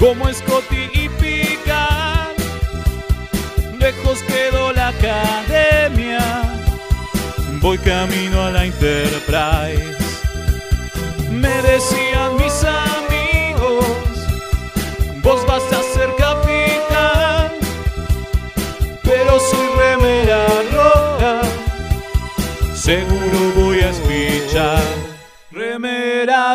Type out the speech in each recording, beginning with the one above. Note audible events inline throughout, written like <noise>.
como Scotty y Pican. Lejos quedó la academia, voy camino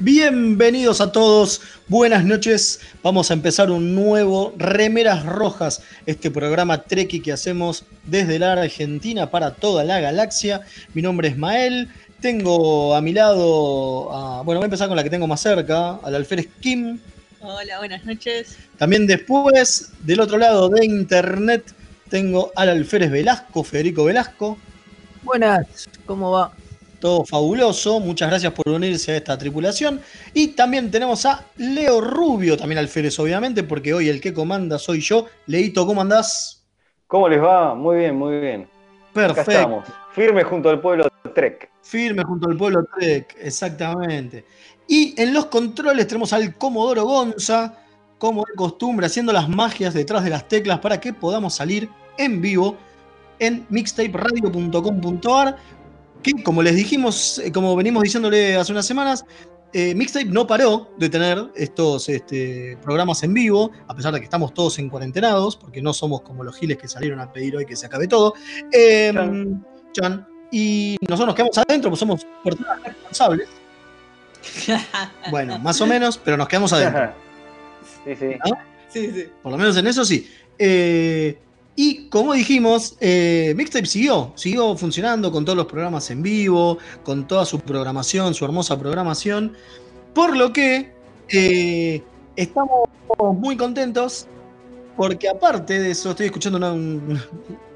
Bienvenidos a todos, buenas noches. Vamos a empezar un nuevo Remeras Rojas, este programa Treki que hacemos desde la Argentina para toda la galaxia. Mi nombre es Mael, tengo a mi lado, a- bueno, voy a empezar con la que tengo más cerca, al alférez Kim. Hola, buenas noches. También después, del otro lado de internet, tengo al alférez Velasco, Federico Velasco. Buenas, ¿cómo va? Todo fabuloso, muchas gracias por unirse a esta tripulación. Y también tenemos a Leo Rubio, también alférez obviamente, porque hoy el que comanda soy yo. Leito, ¿cómo andás? ¿Cómo les va? Muy bien, muy bien. Acá Perfecto. estamos, firme junto al pueblo Trek. Firme junto al pueblo Trek, exactamente. Y en los controles tenemos al Comodoro Gonza, como de costumbre, haciendo las magias detrás de las teclas para que podamos salir en vivo en mixtaperadio.com.ar. Que como les dijimos, eh, como venimos diciéndole hace unas semanas, eh, Mixtape no paró de tener estos este, programas en vivo, a pesar de que estamos todos en cuarentenados, porque no somos como los giles que salieron a pedir hoy que se acabe todo. Eh, Chan. chan. Y nosotros nos quedamos adentro, pues somos personas responsables. <laughs> Bueno, más o menos, pero nos quedamos adentro. <laughs> sí, sí. Sí, sí. Por lo menos en eso sí. Eh, y como dijimos, eh, Mixtape siguió, siguió funcionando con todos los programas en vivo, con toda su programación, su hermosa programación. Por lo que eh, estamos muy contentos, porque aparte de eso, estoy escuchando una- un,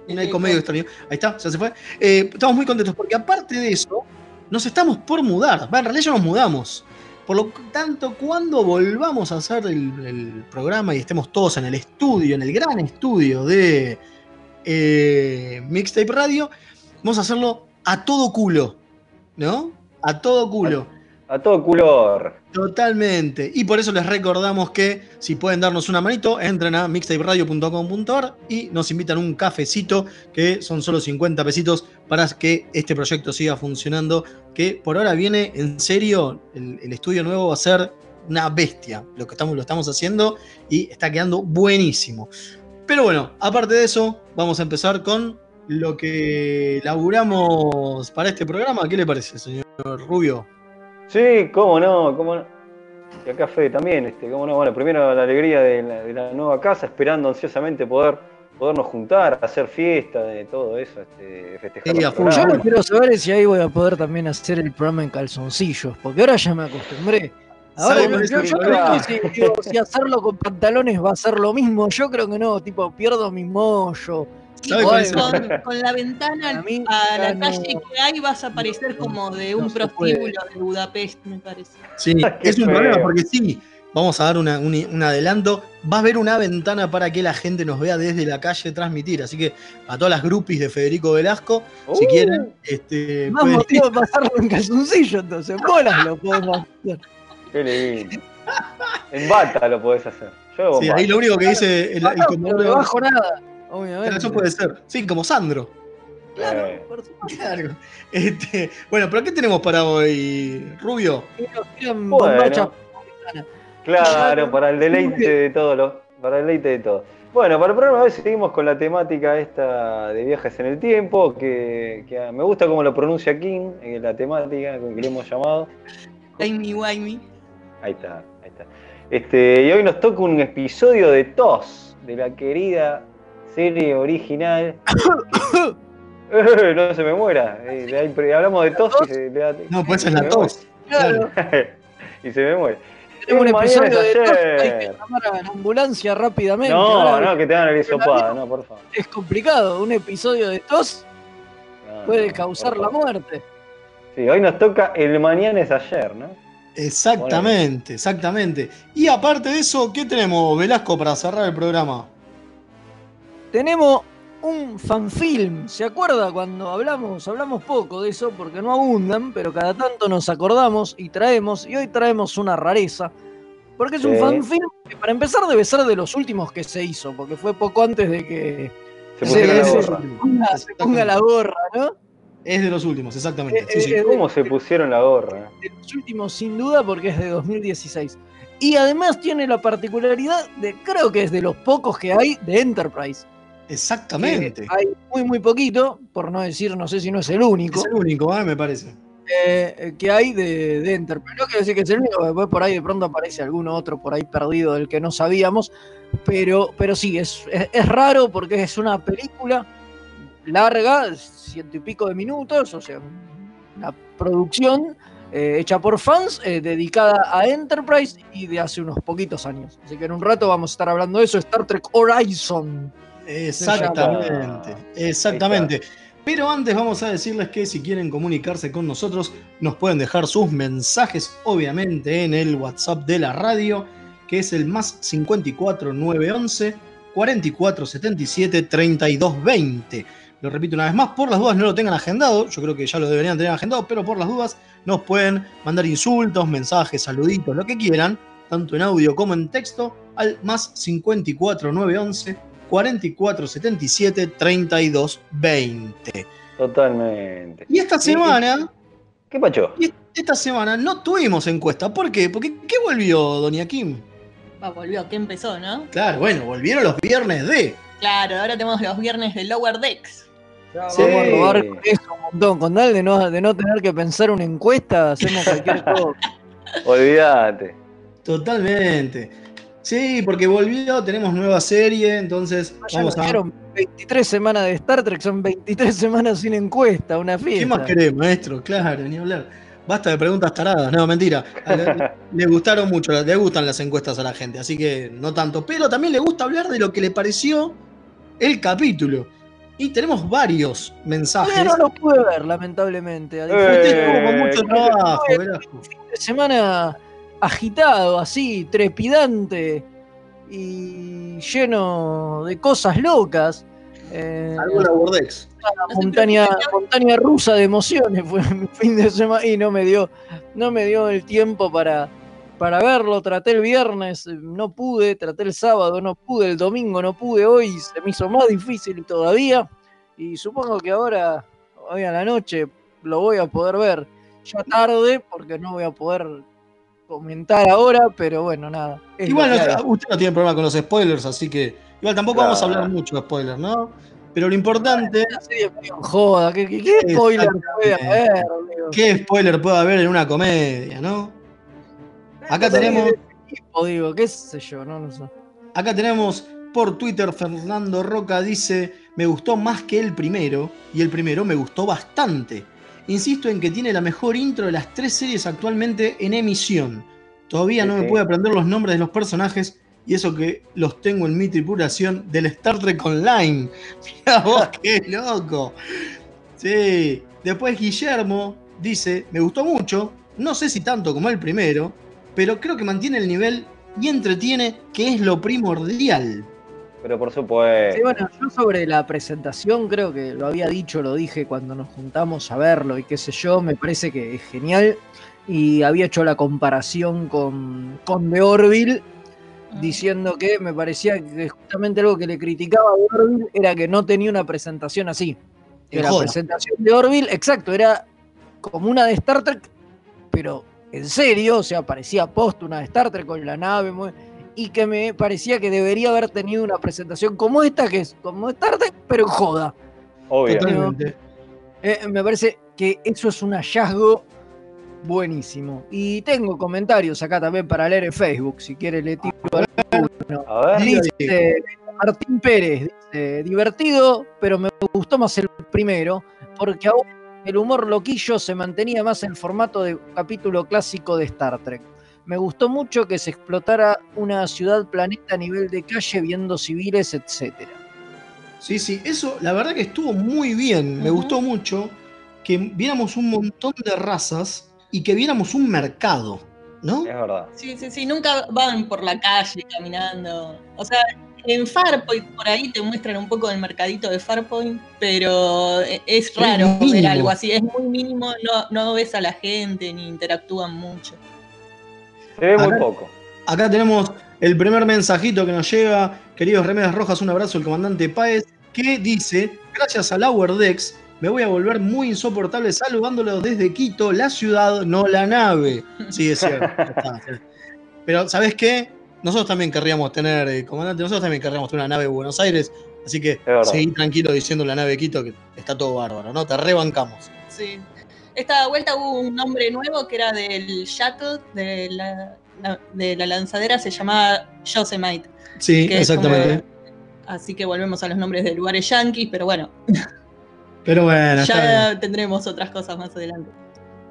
un eco medio extraño. Ahí está, ya se fue. Eh, estamos muy contentos, porque aparte de eso, nos estamos por mudar. En realidad ya nos mudamos. Por lo tanto, cuando volvamos a hacer el, programa y estemos todos en el estudio, en el gran estudio de eh, Mixtape Radio, vamos a hacerlo a todo culo, ¿no? A todo culo. A todo color. Totalmente. Y por eso les recordamos que si pueden darnos una manito, entren a mixtaperadio.com.ar y nos invitan un cafecito, que son solo 50 pesitos, para que este proyecto siga funcionando. Que por ahora viene en serio, el, estudio nuevo va a ser una bestia. Lo que estamos, lo estamos haciendo y está quedando buenísimo. Pero bueno, aparte de eso, vamos a empezar con lo que laburamos para este programa. ¿Qué le parece, señor Rubio? Sí, cómo no, cómo no. Y acá Fede también, este, cómo no. Bueno, primero la alegría de la, de la nueva casa, esperando ansiosamente poder podernos juntar, hacer fiesta, de todo eso, este, festejar. Sí. Yo lo quiero saber es si ahí voy a poder también hacer el programa en calzoncillos, porque ahora ya me acostumbré. Ahora ¿Sabe yo, creo que si, digo, si hacerlo con pantalones va a ser lo mismo, yo creo que no, tipo, pierdo mi mollo. Y ¿Sabe con, el- con- la ventana A mí a la ya calle no- que hay vas a parecer como de un no prostíbulo de Budapest, me parece. Sí, <laughs> es un feo. problema porque sí, vamos a dar una- un, un adelanto. Va a haber una ventana para que la gente nos vea desde la calle transmitir. Así que a todas las groupies de Federico Velasco, si Uh, quieren, este, Más pueden- motivo de pasarlo en calzoncillo, entonces, bolas lo podemos <laughs> hacer. Qué lindo. En bata lo podés hacer. Yo sí, ahí lo único que dice el, el No, pero comodoro- debajo nada, Pero obviamente. Eso puede ser. Sí, como Sandro. Claro, Eh. por supuesto. Claro. Este, bueno, pero ¿qué tenemos para hoy, Rubio? Bueno. Claro, para el deleite de todos los, para el deleite de todos. Bueno, para el programa de hoy seguimos con la temática esta de viajes en el tiempo, que, que me gusta cómo lo pronuncia King, eh, la temática que le hemos llamado. Timey wimey. Ahí está, ahí está. Este, y hoy nos toca un episodio de TOS, de la querida serie original. <coughs> Eh, no se me muera. eh, ahí- hablamos de TOS y se, le da- No, pues se es la tos. Claro, <laughs> y se me muere. tenemos un Mañana episodio de tos, hay que llamar a la ambulancia rápidamente. No, ahora no, que te hagan el hisopado, no, por favor. Es complicado, un episodio de tos No, puede no, causar la muerte. Sí, hoy nos toca el mañana es ayer, ¿no? Exactamente, exactamente. Y aparte de eso, ¿qué tenemos, Velasco, para cerrar el programa? Tenemos un fanfilm, ¿se acuerda cuando hablamos? Hablamos poco de eso porque no abundan, pero cada tanto nos acordamos y traemos, y hoy traemos una rareza, porque es un Sí. fanfilm que para empezar debe ser de los últimos que se hizo, porque fue poco antes de que Se pusieron la ponga- se ponga la gorra, ¿no? Es de los últimos, exactamente. Sí, sí. Eh, eh, ¿Cómo se pusieron la gorra? de los últimos sin duda porque es de 2016. Y además tiene la particularidad de, creo que es de los pocos que hay de Enterprise. Exactamente. Que Hay muy, muy poquito, por no decir, no sé si no es el único, Es el único, ¿eh? me parece. eh, que hay de, de Enterprise. No quiero decir que es el único, después por ahí de pronto aparece alguno otro por ahí perdido del que no sabíamos, pero, pero sí, es, es, es raro porque es una película larga, ciento y pico de minutos, o sea, una producción eh, hecha por fans, eh, dedicada a Enterprise y de hace unos poquitos años. Así que en un rato vamos a estar hablando de eso, Star Trek Horizon. Exactamente, exactamente. Pero antes vamos a decirles que si quieren comunicarse con nosotros, nos pueden dejar sus mensajes, obviamente, en el WhatsApp de la radio, que es el más 54 911 44 77 32 20. Lo repito una vez más, por las dudas no lo tengan agendado, yo creo que ya lo deberían tener agendado, pero por las dudas nos pueden mandar insultos, mensajes, saluditos, lo que quieran, tanto en audio como en texto, al más 54 911 44 77 32 20. Totalmente. Y esta semana, ¿Qué pacho? y esta semana no tuvimos encuesta. ¿Por qué? Porque ¿qué volvió, Doña Kim? Va, volvió, que empezó, ¿no? Claro, bueno, volvieron los viernes de. Claro, ahora tenemos los viernes de Lower Decks. Ya Sí. Vamos a robar con eso un montón. Con tal de no, de no tener que pensar una encuesta, hacemos cualquier <laughs> cosa. Olvídate. Totalmente. Sí, porque volvió, tenemos nueva serie, entonces Ya vamos nos a. dieron 23 semanas de Star Trek, son 23 semanas sin encuesta, una fiesta. ¿Qué más querés, maestro? Claro, ni hablar. Basta de preguntas taradas, no, mentira. <laughs> Le gustaron mucho, le gustan las encuestas a la gente, así que no tanto. Pero también le gusta hablar de lo que le pareció el capítulo. Y tenemos varios mensajes. Todavía no lo pude ver, lamentablemente. A Eh, Usted estuvo con mucho trabajo, semana agitado, así, trepidante y lleno de cosas locas. Eh, Algo la Bordex. montaña, montaña rusa de emociones fue mi fin de semana y no me dio, no me dio el tiempo para, para verlo. Traté el viernes, no pude, traté el sábado, no pude, el domingo no pude, hoy se me hizo más difícil todavía. Y supongo que ahora, hoy a la noche, lo voy a poder ver ya tarde, porque no voy a poder comentar ahora, pero bueno, nada. Igual no- usted no tiene problema con los spoilers, así que. Igual tampoco vamos a hablar mucho de spoilers, ¿no? Pero lo importante. Serie joda, ¿qué, qué, qué spoiler puede haber? amigo? ¿Qué spoiler puede haber en una comedia, no? Acá tenemos. tipo, digo, qué sé yo, no, no sé. Acá tenemos por Twitter Fernando Roca dice, me gustó más que el primero y el primero me gustó bastante. Insisto en que tiene la mejor intro de las tres series actualmente en emisión. Todavía no me puedo aprender los nombres de los personajes y eso que los tengo en mi tripulación del Star Trek Online. <laughs> Mira vos, qué loco. Sí. Después Guillermo dice, me gustó mucho, no sé si tanto como el primero, pero creo que mantiene el nivel y entretiene, que es lo primordial. Pero por supuesto. Sí, bueno, yo sobre la presentación creo que lo había dicho, lo dije cuando nos juntamos a verlo y qué sé yo, me parece que es genial. Y había hecho la comparación con, con The Orville, diciendo que me parecía que justamente algo que le criticaba a The Orville era que no tenía una presentación así. la joda. presentación de Orville, exacto, era como una de Star Trek, pero en serio, o sea, parecía post una de Star Trek con la nave, muy- y que me parecía que debería haber tenido una presentación como esta, que es como Star Trek, pero en joda. Obvio. Totalmente. Eh, me parece que eso es un hallazgo buenísimo. Y tengo comentarios acá también para leer en Facebook, si quiere le tiro alguno. A ver. Dice Martín Pérez, dice, divertido, pero me gustó más el primero, porque aún el humor loquillo se mantenía más en formato de capítulo clásico de Star Trek. Me gustó mucho que se explotara una ciudad planeta a nivel de calle viendo civiles, etcétera. Sí, sí, eso la verdad que estuvo muy bien. Me gustó mucho que viéramos un montón de razas y que viéramos un mercado, ¿no? Es verdad. Sí, sí, sí, nunca van por la calle caminando. O sea, en Farpoint por ahí te muestran un poco del mercadito de Farpoint, pero e- es raro ver algo así. Es muy mínimo, no, no ves a la gente ni interactúan mucho. Se ve muy Acá- poco. Acá tenemos el primer mensajito que nos llega. Queridos Remedas Rojas, un abrazo al comandante Páez, que dice: Gracias a Lower Decks, me voy a volver muy insoportable saludándolo desde Quito, la ciudad, no la nave. Sí, es cierto. Pero, ¿sabes qué? Nosotros también querríamos tener, eh, comandante, nosotros también querríamos tener una nave de Buenos Aires. Así que seguí tranquilo diciendo la nave de Quito que está todo bárbaro, ¿no? Te rebancamos. Sí. Esta vuelta hubo un nombre nuevo que era del Shuttle, de la, de la lanzadera, se llamaba Yosemite. Sí, exactamente. como- así que volvemos a los nombres de lugares yanquis, pero bueno, <laughs> Pero bueno, ya tendremos otras cosas más adelante.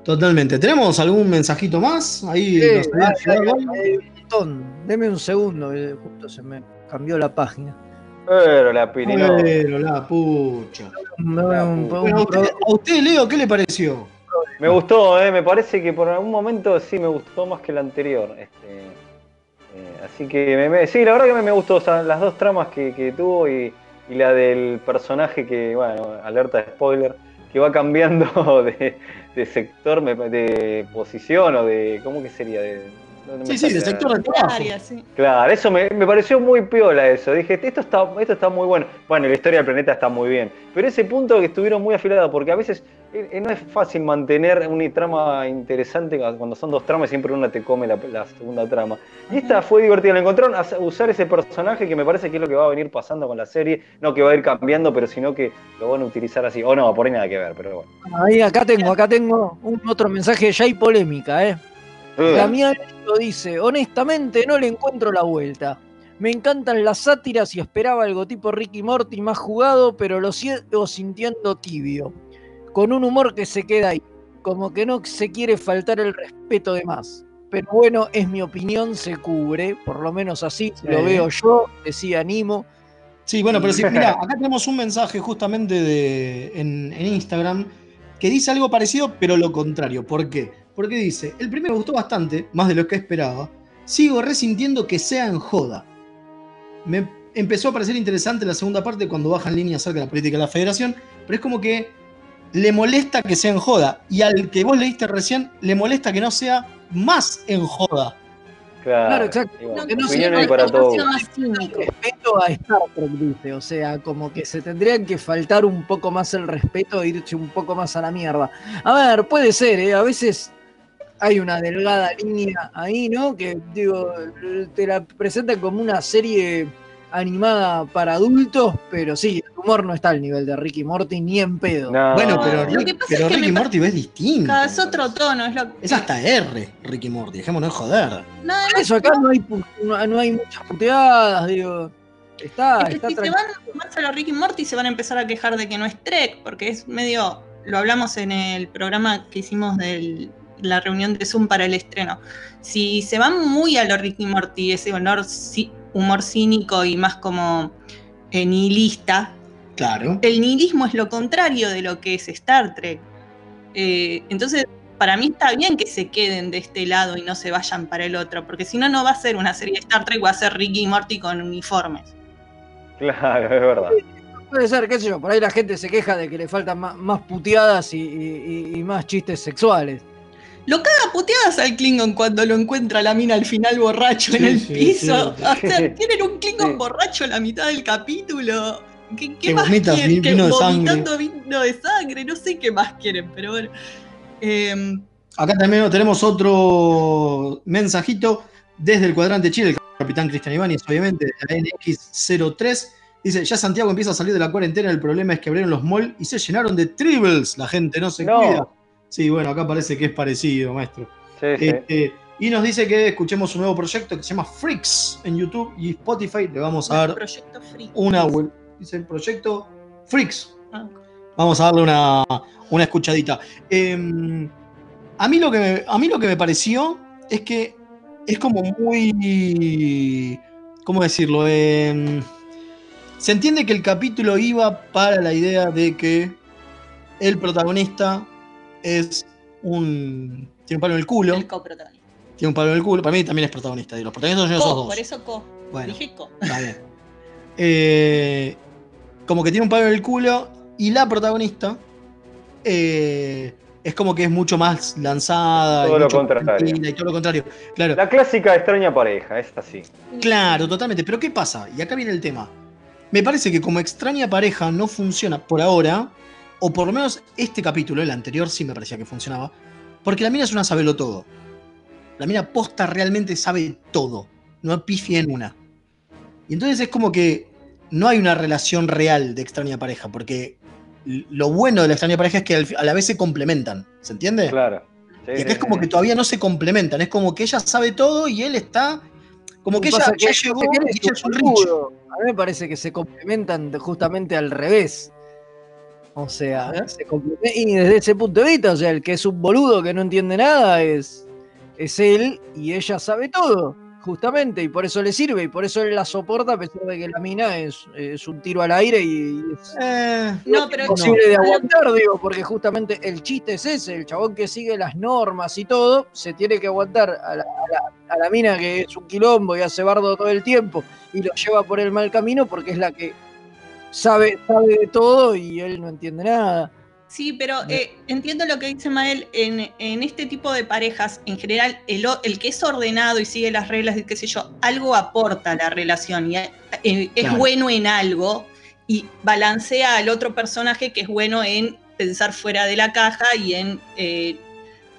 Totalmente. ¿Tenemos algún mensajito más? Ahí Sí, nos hay- montón. Deme un segundo, eh, justo se me cambió la página. Pero la pirino. Pero la pucha. A usted, a usted, Leo, ¿qué le pareció? Me gustó, eh, me parece que por algún momento sí me gustó más que el anterior. Este, eh, así que me, me- sí, la verdad que me, me gustó o sea, las dos tramas que, que tuvo y, y la del personaje que, bueno, alerta de spoiler, que va cambiando <laughs> de, de sector, de posición o de, ¿cómo que sería? De, Sí, sí, de sale. sector de trabajo. Área, sí. Claro, eso me, me pareció muy piola eso. Dije, esto está, esto está muy bueno. Bueno, la historia del planeta está muy bien. Pero ese punto que estuvieron muy afilados, porque a veces eh, eh, no es fácil mantener una trama interesante cuando son dos tramas y siempre una te come la, la segunda trama. Y esta fue divertida. Le encontraron a usar ese personaje que me parece que es lo que va a venir pasando con la serie. No que va a ir cambiando, pero sino que lo van a utilizar así. O no, por ahí nada que ver, pero bueno. Ahí acá tengo, acá tengo un otro mensaje, ya hay polémica, ¿eh? Damián lo dice, honestamente no le encuentro la vuelta. Me encantan las sátiras y esperaba algo tipo Ricky Morty más jugado, pero lo sigo sintiendo tibio. Con un humor que se queda ahí. Como que no se quiere faltar el respeto de más. Pero bueno, es mi opinión, se cubre. Por lo menos así Sí. lo veo yo, decía Animo. Sí, bueno, pero sí, <laughs> mira, acá tenemos un mensaje justamente de, en, en Instagram que dice algo parecido, pero lo contrario. ¿Por qué? Porque dice, el primero me gustó bastante, más de lo que esperaba. Sigo resintiendo que sea en joda. Me empezó a parecer interesante la segunda parte cuando baja en línea acerca de la política de la federación, pero es como que le molesta que sea en joda. Y al que vos leíste recién, le molesta que no sea más en joda. Claro, Claro, exacto. Que no sea para no todo. sea más cínico. respeto a Star Trek, dice. O sea, como que se tendrían que faltar un poco más el respeto e irse un poco más a la mierda. A ver, puede ser, ¿eh? A veces hay una delgada línea ahí, ¿no? Que, digo, te la presentan como una serie animada para adultos, pero sí, el humor no está al nivel de Ricky Morty ni en pedo. No. Bueno, pero, lo Rick- que pasa pero es que Ricky Morty es distinto. Cada es otro tono, es lo Es hasta R, Ricky Morty, dejémonos de joder. Más. eso acá no hay, no, no hay muchas puteadas, digo. Está, Es que está si se van más a los Ricky Morty se van a empezar a quejar de que no es Trek, porque es medio, lo hablamos en el programa que hicimos de la reunión de Zoom para el estreno. Si se van muy a lo Ricky Morty, ese honor, humor cínico y más como eh, nihilista, Claro. el nihilismo es lo contrario de lo que es Star Trek. Eh, entonces, para mí está bien que se queden de este lado y no se vayan para el otro, porque si no, no va a ser una serie de Star Trek, va a ser Ricky y Morty con uniformes. Claro, es verdad. Puede ser, qué sé yo, por ahí la gente se queja de que le faltan más, más puteadas y, y- y más chistes sexuales. Lo caga puteadas al Klingon cuando lo encuentra la mina al final borracho en el sí, piso. sí. <laughs> O sea, <laughs> tienen un Klingon Sí. borracho la mitad del capítulo ¿Qué, qué Que más quieren? vin- Que vino de vino de sangre, no sé qué más quieren, pero bueno. Eh, Acá también tenemos otro mensajito desde el cuadrante Chile, el capitán Cristian Ibáñez, obviamente, de la NX03. Dice, ya Santiago empieza a salir de la cuarentena, el problema es que abrieron los malls y se llenaron de tribbles. La gente no se No. cuida. Sí, bueno, acá parece que es parecido, maestro. Sí, sí. Este, y nos dice que escuchemos un nuevo proyecto que se llama Freaks en YouTube y Spotify. Le vamos a dar una. Dice el proyecto Freaks. Ah. Vamos a darle una, una escuchadita. Eh, a, mí lo que me, a mí lo que me pareció es que es como muy. ¿Cómo decirlo? Eh, se entiende que el capítulo iba para la idea de que el protagonista es un. Tiene un palo en el culo. El coprotagonista. Tiene un palo en el culo. Para mí también es protagonista. y Los protagonistas son esos Co, dos. por eso co. Bueno. Dije co. Está bien. Eh, como que tiene un palo en el culo y la protagonista eh, es como que es mucho más lanzada. y Todo lo mucho más contrario. Y todo lo contrario. Claro, La clásica extraña pareja, es así. claro, totalmente. Pero ¿qué pasa? Y acá viene el tema. Me parece que como extraña pareja no funciona por ahora, o por lo menos este capítulo, el anterior sí me parecía que funcionaba, porque la mina es una sabelo todo. La mina posta realmente sabe todo. No pifia en una. Y entonces es como que no hay una relación real de extraña pareja, porque lo bueno de la extraña pareja es que a la vez se complementan. ¿Se entiende? Claro. Sí, Y acá es como sí. que todavía no se complementan. Es como que ella sabe todo y él está. Como que ella ya llegó y ella es un. A mí me parece que se complementan justamente al revés. O sea, se y desde ese punto de vista, o sea, el que es un boludo que no entiende nada es, es él y ella sabe todo, justamente, y por eso le sirve, y por eso él la soporta a pesar de que la mina es, es un tiro al aire y es Eh, No, pero imposible de aguantar, digo, porque justamente el chiste es ese, el chabón que sigue las normas y todo, se tiene que aguantar a la, a la- a la mina que es un quilombo y hace bardo todo el tiempo y lo lleva por el mal camino porque es la que sabe, sabe de todo y él no entiende nada. Sí, pero eh, entiendo lo que dice Mael. En, en este tipo de parejas, en general, el, el que es ordenado y sigue las reglas qué sé yo, algo aporta a la relación y eh, es Claro. bueno en algo y balancea al otro personaje que es bueno en pensar fuera de la caja y en eh,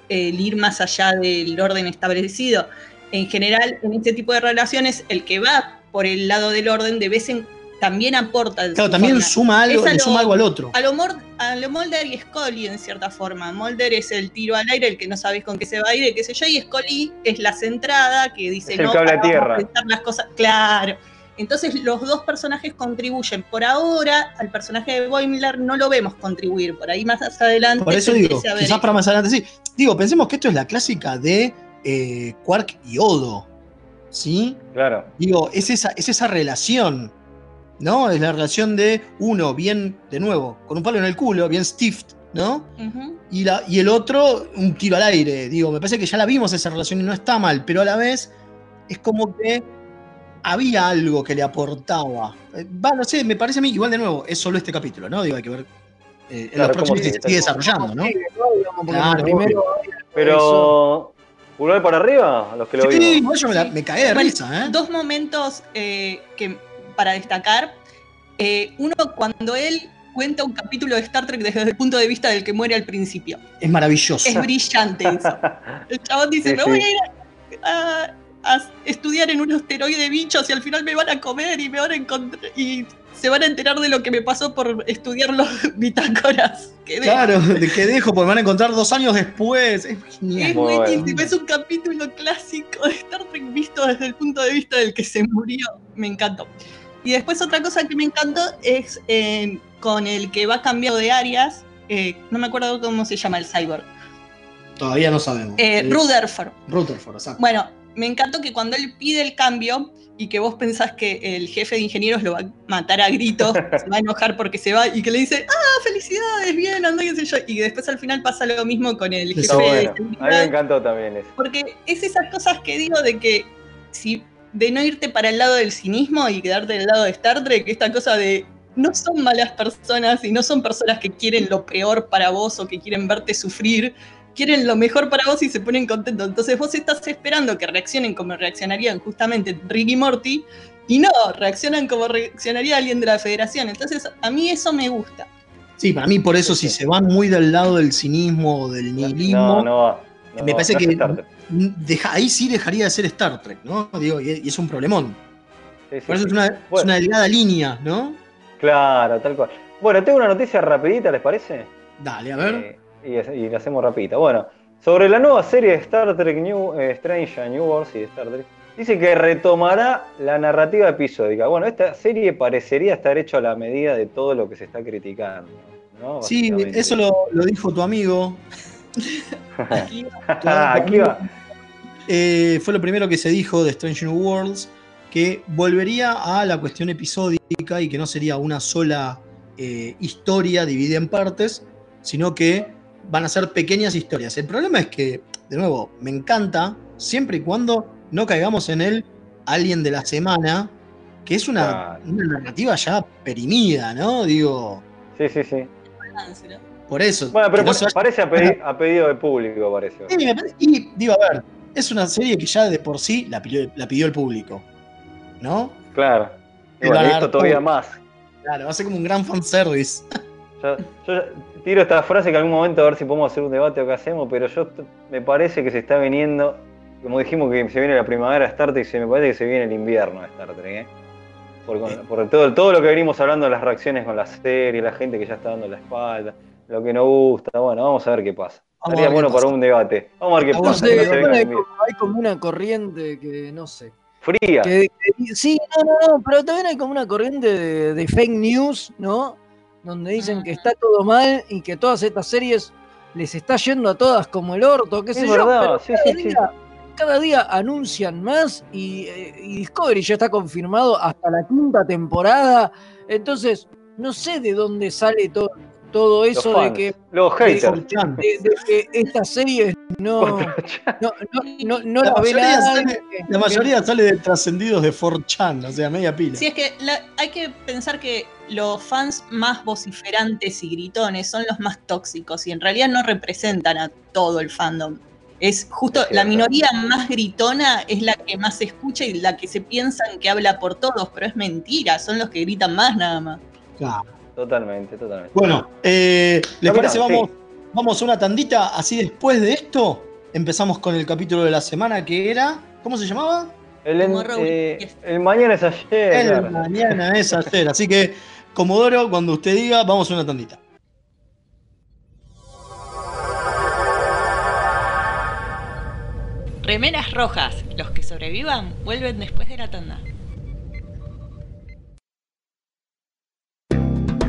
el ir más allá del orden establecido. En general, en este tipo de relaciones, el que va por el lado del orden de vez en también aporta. claro, también forma. suma algo, le lo- suma algo al otro. A lo, Mor- a lo Mulder y Scully, en cierta forma. Mulder es el tiro al aire, el que no sabes con qué se va a ir, y qué sé yo, y Scully es la centrada que dice, Es el no, cable a vamos tierra". pensar las cosas. Claro. Entonces los dos personajes contribuyen. Por ahora, al personaje de Boimler no lo vemos contribuir. Por ahí más adelante. Por eso digo, quizás eso. para más adelante sí. Digo, pensemos que esto es la clásica de eh, Quark y Odo. ¿Sí? Claro. Digo, es esa, es esa relación. ¿No? Es la relación de uno, bien, de nuevo, con un palo en el culo, bien stiff, ¿no? Y, la, y el otro un tiro al aire. Digo, me parece que ya la vimos esa relación y no está mal, pero a la vez es como que había algo que le aportaba. Eh, Va, no sé, me parece a mí, igual de nuevo, es solo este capítulo, ¿no? Digo, hay que ver eh, en Claro, los próximos se sigue, desarrollando, ¿no? Sí, ¿no? Digamos, porque Claro, primero Pero. ¿Pulgar para arriba? A los que lo Sí, vimos. yo me, la- me de risa, ¿eh? Dos momentos eh, que, para destacar. Eh, uno, cuando él cuenta un capítulo de Star Trek desde el punto de vista del que muere al principio. Es maravilloso. Es brillante eso. El chabón dice, Sí, me voy a ir a, a- a estudiar en un asteroide de bichos y al final me van a comer y me van a encontrar y se van a enterar de lo que me pasó por estudiar los <laughs> bitácoras. Que Claro, de que dejo, porque me van a encontrar dos años después. Es Es. Muy bueno. buenísimo, es un capítulo clásico de Star Trek visto desde el punto de vista del que se murió. Me encantó. Y después otra cosa que me encantó es eh, con el que va cambiado de áreas, eh, no me acuerdo cómo se llama el cyborg, Todavía no sabemos. eh, Es Rutherford. Rutherford, exacto. Bueno, me encantó que cuando él pide el cambio y que vos pensás que el jefe de ingenieros lo va a matar a gritos, <laughs> se va a enojar porque se va y que le dice, ah, felicidades, bien, anda, qué sé yo, y que después al final pasa lo mismo con el jefe de bueno. A mí me encantó también eso. Porque es esas cosas que digo de que si de no irte para el lado del cinismo y quedarte del lado de Star Trek, esta cosa de no son malas personas y no son personas que quieren lo peor para vos o que quieren verte sufrir, quieren lo mejor para vos y se ponen contentos. Entonces vos estás esperando que reaccionen como reaccionarían justamente Rick y Morty Y no, reaccionan como reaccionaría alguien de la federación. Entonces, a mí eso me gusta. Sí, para mí por eso si se van muy del lado del cinismo o del nihilismo, No, no va. No, me parece que Star Trek. Deja- ahí sí dejaría de ser Star Trek, ¿no? Digo, y, y es un problemón. Sí, sí, Por eso es una, es Bueno. una delgada línea, ¿no? Claro, tal cual. Bueno, tengo una noticia rapidita, ¿les parece? Dale, a ver. Eh, y, y la hacemos rapidita. Bueno, sobre la nueva serie de Star Trek New, eh, Strange New Worlds y de Star Trek, dice que retomará la narrativa episódica. Bueno, esta serie parecería estar hecha a la medida de todo lo que se está criticando. ¿no? Sí, eso lo, lo dijo tu amigo. Aquí, <laughs> Aquí va. Eh, fue lo primero que se dijo de Strange New Worlds, que volvería a la cuestión episódica y que no sería una sola eh, historia dividida en partes, sino que van a ser pequeñas historias. El problema es que, de nuevo, me encanta siempre y cuando no caigamos en el Alien de la semana, que es una, una narrativa ya perimida, ¿no? Digo, Sí, sí, sí. Por eso. Bueno, pero no parece a, pedi- a pedido del público, parece. Sí, me parece- y digo, a ver, es una serie que ya de por sí la pidió, la pidió el público, ¿no? Claro. Y bueno, esto todavía más. Claro, va a ser como un gran fanservice. <laughs> Yo, yo tiro esta frase que en algún momento a ver si podemos hacer un debate o qué hacemos, pero yo me parece que se está viniendo, como dijimos que se viene la primavera de Star Trek, se me parece que se viene el invierno de Star Trek, ¿eh? Por, con- por todo, todo lo que venimos hablando, las reacciones con la serie, la gente que ya está dando la espalda, lo que no gusta, bueno, vamos a ver qué pasa. Vamos Estaría bueno para un debate. Vamos a ver qué pasa. hay, como, hay como una corriente que no sé. Fría. Que- que- sí, no, no, no, pero también hay como una corriente de, de fake news, ¿no? Donde dicen que está todo mal y que todas estas series les está yendo a todas como el orto, qué Es sé yo. verdad, sí, cada, sí, sí. día, cada día anuncian más y, eh, y Discovery ya está confirmado hasta la quinta temporada. Entonces, no sé de dónde sale todo, todo Los eso de que, los haters. 4chan. de, de que estas series no, no, no, no, no La mayoría sale- que- La mayoría sale de trascendidos de 4chan, o sea, media pila. Sí, es que la- hay que pensar que los fans más vociferantes y gritones son los más tóxicos y en realidad no representan a todo el fandom. Es justo Es la minoría más gritona es la que más se escucha y la que se piensan que habla por todos, pero es mentira, son los que gritan más nada más. Claro. Totalmente, totalmente. Bueno, eh, ¿les parece? Vamos, vamos a una tandita, así después de esto empezamos con el capítulo de la semana que era. ¿Cómo se llamaba? El, en- Tomorrow eh, is- el mañana es ayer. El claro. mañana es ayer. Así que, Comodoro, cuando usted diga, vamos a una tandita. Remeras rojas, los que sobrevivan vuelven después de la tanda.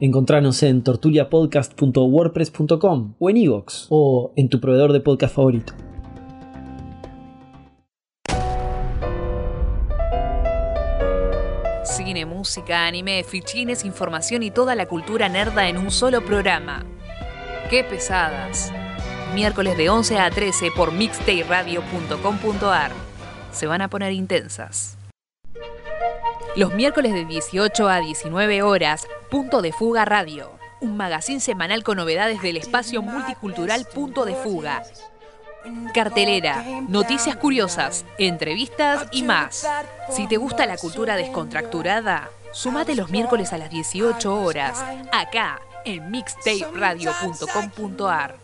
Encontranos en tortuliapodcast.wordpress.com o en iVoox o en tu proveedor de podcast favorito. Cine, música, anime, fichines, información y toda la cultura nerda en un solo programa. ¡Qué pesadas! Miércoles de 11 a 13 por mixtayradio.com.ar. Se van a poner intensas. Los miércoles de 18 a 19 horas, Punto de Fuga Radio. Un magazín semanal con novedades del espacio multicultural Punto de Fuga. Cartelera, noticias curiosas, entrevistas y más. Si te gusta la cultura descontracturada, sumate los miércoles a las 18 horas, acá en mixtaperadio.com.ar.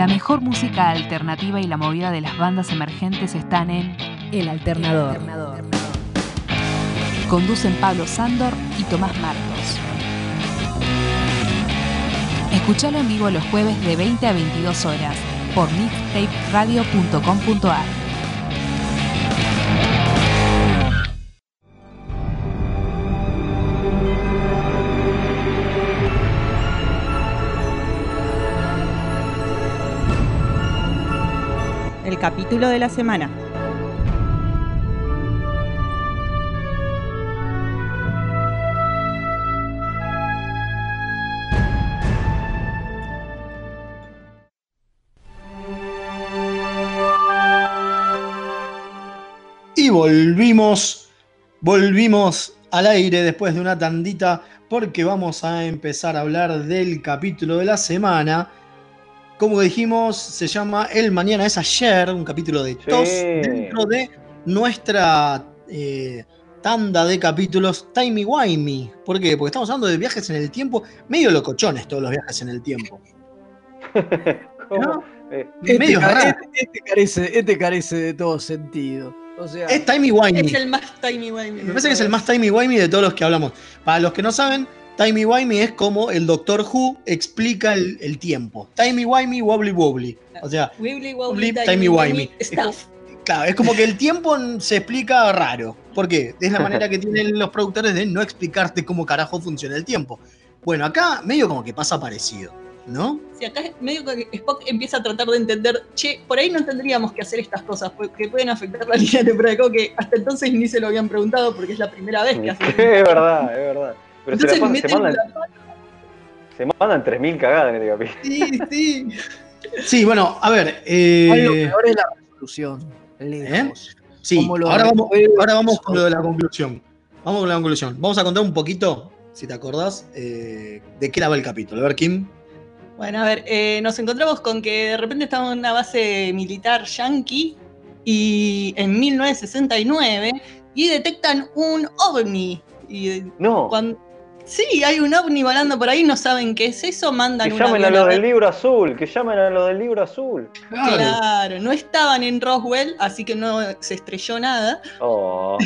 La mejor música alternativa y la movida de las bandas emergentes están en El Alternador. Conducen Pablo Sándor y Tomás Martos. Escuchalo en vivo los jueves de 20 a 22 horas por mixtaperadio.com.ar. capítulo de la semana. Y volvimos, volvimos al aire después de una tandita porque vamos a empezar a hablar del capítulo de la semana. Como dijimos, se llama El Mañana es Ayer, un capítulo de TOS dentro de nuestra eh, tanda de capítulos Timey Wimey. ¿Por qué? Porque estamos hablando de viajes en el tiempo, medio locochones todos los viajes en el tiempo. <laughs> ¿Cómo? Eh, Este, raro. este carece, este carece de todo sentido. O sea, Es Timey Wimey. Es el más tiny wimey. Me parece que es el más timey wimey de todos los que hablamos. Para los que no saben, timey wimey es como el Doctor Who explica el, el tiempo. Timey wimey, wobbly wobbly. O sea, Wibbly wobbly, wobbly timey wimey. Stuff. Claro, es como que el tiempo se explica raro. ¿Por qué? Es la manera que tienen los productores de no explicarte cómo carajo funciona el tiempo. Bueno, acá medio como que pasa parecido, ¿no? Si acá es medio que Spock empieza a tratar de entender, che, por ahí no tendríamos que hacer estas cosas, porque pueden afectar la <laughs> línea temporal, que hasta entonces ni se lo habían preguntado porque es la primera vez que <laughs> es hacen. verdad, es verdad. Pero se, la se mandan, se mandan 3.000 cagadas en este capítulo. Sí, sí. Sí, bueno, a ver. Eh, peor es la resolución. Lejos. sí, ahora vamos, ahora vamos con lo de la conclusión. Vamos con la conclusión. Vamos a contar un poquito, si te acordás, eh, de qué era el capítulo. A ver, Kim. Bueno, a ver, eh, nos encontramos con que de repente estamos en una base militar yanqui y en 1969 y detectan un ovni. Y No, cuando, sí, hay un ovni volando por ahí, no saben qué es eso, mandan que un llamen a los del libro azul, que llamen a los del libro azul. Claro, no estaban en Roswell, así que no se estrelló nada. Oh,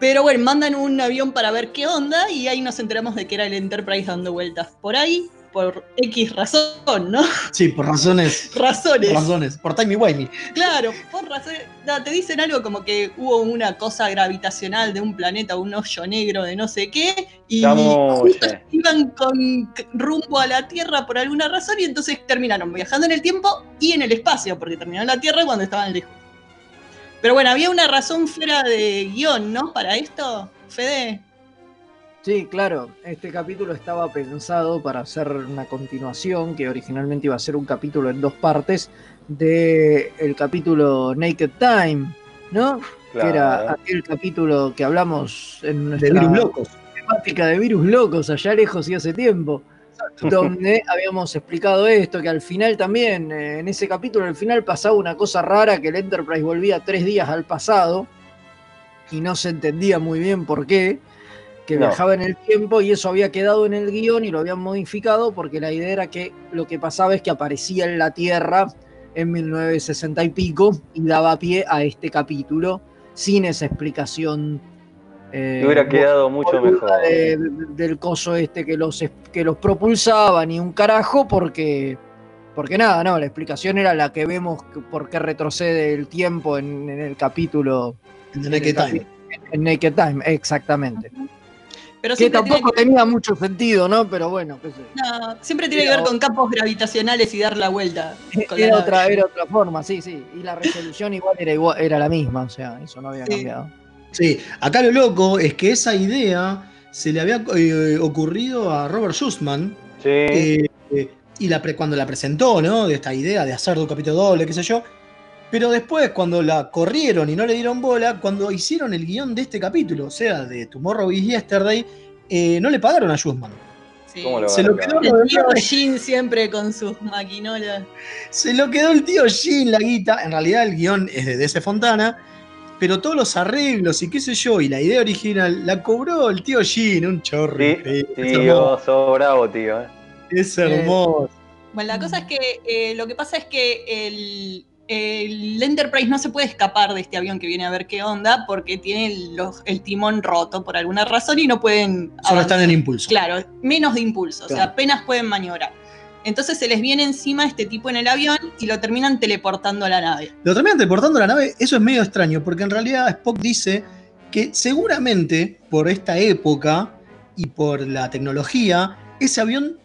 Pero bueno, mandan un avión para ver qué onda y ahí nos enteramos de que era el Enterprise dando vueltas por ahí, por X razón, ¿no? Sí, por razones. Razones. Por razones. Por timey wimey. Claro, por razones. no, te dicen algo como que hubo una cosa gravitacional de un planeta, un hoyo negro de no sé qué, y Estamos, justo iban con rumbo a la Tierra por alguna razón y entonces terminaron viajando en el tiempo y en el espacio, porque terminaron la Tierra cuando estaban lejos. Pero bueno, había una razón fuera de guion, ¿no? Para esto, Fede. Sí, claro. Este capítulo estaba pensado para hacer una continuación, que originalmente iba a ser un capítulo en dos partes, de el capítulo Naked Time, ¿no? Que era aquel capítulo que hablamos en De nuestra virus locos. temática de virus locos allá lejos y hace tiempo. donde habíamos explicado esto, que al final también, eh, en ese capítulo, al final pasaba una cosa rara, que el Enterprise volvía tres días al pasado y no se entendía muy bien por qué, que No. viajaba en el tiempo y eso había quedado en el guion y lo habían modificado porque la idea era que lo que pasaba es que aparecía en la Tierra en 1960 y pico y daba pie a este capítulo sin esa explicación. eh, hubiera quedado mucho mejor. de- del coso este que los, que los propulsaba ni un carajo porque porque nada, no, la explicación era la que vemos por qué retrocede el tiempo en, en el capítulo En Naked Time. en Naked Time, exactamente. Pero Que tampoco que, tenía mucho sentido, ¿no? Pero bueno, qué sé. no, siempre tiene que ver con campos gravitacionales y dar la vuelta. con Era otra, era otra forma, sí, sí. Y la resolución igual era igual, era la misma, o sea, eso no había Sí. cambiado. Sí, acá lo loco es que esa idea se le había eh, ocurrido a Robert Schussman Sí, eh, eh, y la pre- cuando la presentó, ¿no? De esta idea de hacer un capítulo doble, qué sé yo. Pero después, cuando la corrieron y no le dieron bola, cuando hicieron el guion de este capítulo, o sea, de Tomorrow is Yesterday, eh, no le pagaron a Schussman. Sí. ¿Cómo lo Se lo quedó El tío Jin siempre con sus maquinolas. Se lo quedó el tío Jin la guita. En realidad el guion es de DC Fontana. Pero todos los arreglos y qué sé yo, y la idea original la cobró el tío Jin, un chorro. Sí, increíble. Es hermoso. Tío, sos bravo, tío. eh. Es hermoso. Bueno, la cosa es que eh, lo que pasa es que el, el Enterprise no se puede escapar de este avión que viene a ver qué onda porque tiene los- el timón roto por alguna razón y no pueden. Solo avanzar. están en impulso. Claro, menos de impulso, o sea, apenas pueden maniobrar. Entonces se les viene encima este tipo en el avión y lo terminan teleportando a la nave. Lo terminan teleportando a la nave, eso es medio extraño, porque en realidad Spock dice que seguramente por esta época y por la tecnología, ese avión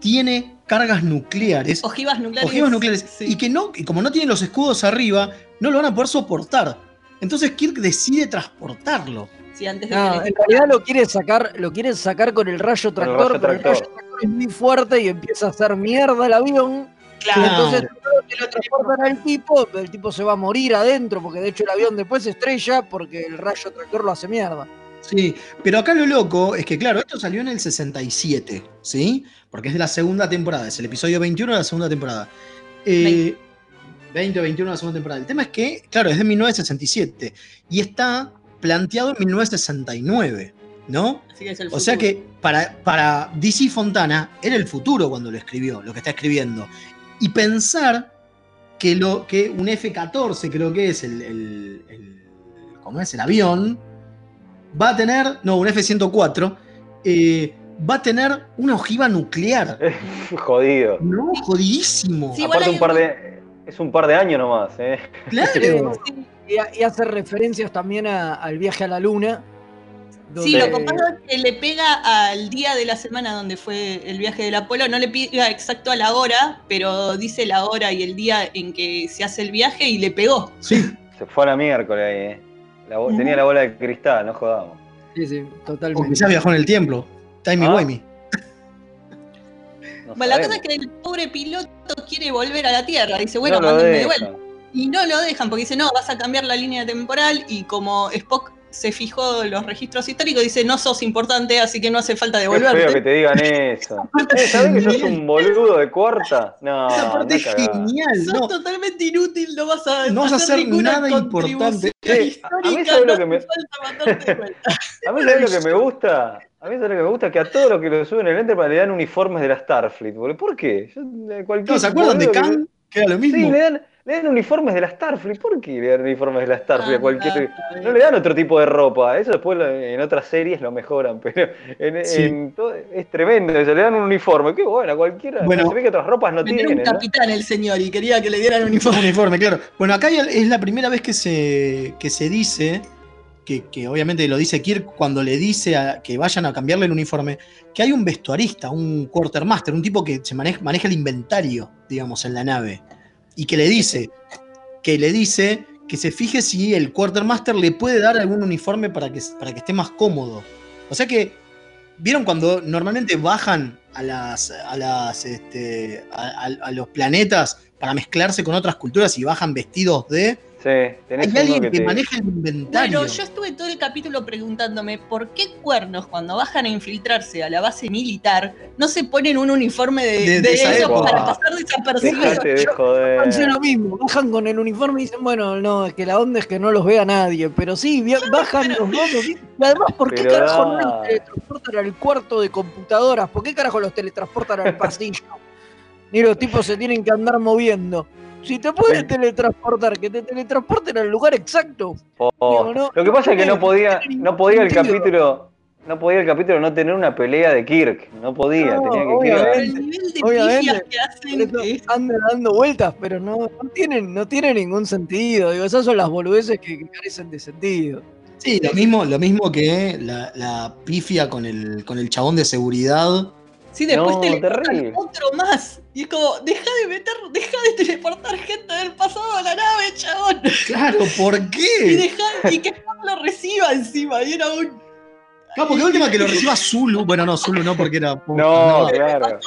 tiene cargas nucleares, Ojivas nucleares. ojivas nucleares, sí. y que no, y como no tienen los escudos arriba, no lo van a poder soportar. Entonces Kirk decide transportarlo. Sí, antes de No, en realidad lo quiere sacar, lo quiere sacar con el rayo Con el tractor, rayo pero el tractor. rayo tractor es muy fuerte y empieza a hacer mierda el avión. Claro. Y entonces te lo transportan al tipo, pero el tipo se va a morir adentro, porque de hecho el avión después se estrella porque el rayo tractor lo hace mierda. Sí, pero acá lo loco es que, claro, esto salió en el 67, ¿sí? Porque es de la segunda temporada, es el episodio 21 de la segunda temporada. Eh, 20 o 21 de la segunda temporada. El tema es que, claro, es de 1967 y está planteado en 1969, ¿no? Así es el O sea que para, para DC Fontana era el futuro cuando lo escribió, lo que está escribiendo. Y pensar que, lo, que un F-14, creo que es el, el- el- ¿cómo es? el avión, va a tener, no, un F-104, eh, va a tener una ojiva nuclear. <laughs> Jodido. No, jodidísimo. Sí, Aparte un par un- de. Es un par de años nomás, ¿eh? Claro. <laughs> Sí. Y, y hace referencias también a- al viaje a la luna. Sí, lo copado es que le pega al día de la semana donde fue el viaje del Apolo, no le pega exacto a la hora, pero dice la hora y el día en que se hace el viaje y le pegó. Sí, Se fue a la miércoles ahí, ¿eh? La Tenía la bola de cristal, no jodamos. Sí, sí, o totalmente. quizás viajó en el tiempo. Timey Ah. wimey. No Bueno, la cosa es que el pobre piloto quiere volver a la Tierra, dice, bueno, No mándenme de vuelta. Y no lo dejan porque dice, no, vas a cambiar la línea temporal y como Spock se fijó en los registros históricos, dice, no sos importante, así que no hace falta devolverte. que te digan eso. <laughs> Eh, ¿Sabés que sos un boludo de cuarta? No, Esa parte es genial, Sos ¿no? totalmente inútil, no vas a, No vas a hacer ninguna nada importante. Eh, a- mí histórica, sabe lo no que me- falta mandarte de vuelta. <laughs> A mí sabés lo que me gusta. A mí sabés lo que me gusta que a todos los que lo suben en el Enterprise le dan uniformes de la Starfleet. boludo. ¿Por qué? Yo, eh, cualquier ¿Se acuerdan de Khan? Que era lo mismo. Sí, le dan, le dan uniformes de la Starfleet. ¿Por qué le dan uniformes de la Starfleet a cualquier.? No le dan otro tipo de ropa. Eso después en otras series lo mejoran. <laughs> Pero en, Sí. en todo- es tremendo. Se le dan un uniforme. Qué bueno, cualquiera. Bueno. se ve que otras ropas no un tienen. ¿no? capitán el señor y quería que le dieran un Un uniforme. uniforme, claro. Bueno, acá es la primera vez que se, que se dice, que, obviamente lo dice Kirk cuando le dice que vayan a cambiarle el uniforme, que hay un vestuarista, un quartermaster, un tipo que se maneja, el inventario, digamos, en la nave. Y que le dice, que le dice que se fije si el quartermaster le puede dar algún uniforme para que, para que esté más cómodo. O sea que, ¿vieron cuando normalmente bajan a las, a las, este, a los planetas para mezclarse con otras culturas y bajan vestidos de. Sí, tenés Hay alguien que que, te- maneja el inventario. Bueno, yo estuve todo el capítulo preguntándome por qué cuernos cuando bajan a infiltrarse a la base militar no se ponen un uniforme de, De- de ellos época. para pasar desapercibidos. De joder. lo mismo, bajan con el uniforme y dicen, bueno, no, es que la onda es que no los vea nadie, pero sí, bajan los dos. Y además, ¿por qué Pero carajo no los teletransportan al cuarto de computadoras? ¿Por qué carajo los teletransportan al pasillo? <laughs> Ni los tipos se tienen que andar moviendo. Si te pueden teletransportar, que te teletransporten al lugar exacto. Oh, Digo, no- Lo que pasa es que no podía, no podía el capítulo, no podía el capítulo no tener una pelea de Kirk, no podía, No, tenía que obviamente. El nivel de Obviamente. pifias que hacen andan dando vueltas, pero no, no tienen, no tiene ningún sentido. Digo, esas son las boludeces que, que carecen de sentido. Sí, lo mismo, lo mismo que la, la pifia con el, con el chabón de seguridad. Sí, después No, teleportan otro más. Y es como, deja de meter, deja de teleportar gente del pasado a la nave, chabón. Claro, ¿por Y qué? deja, y que Spock lo reciba encima. Y era un. Claro, porque la última que lo reciba Zulu. Bueno, no, Zulu no, porque era. No, ¿qué claro.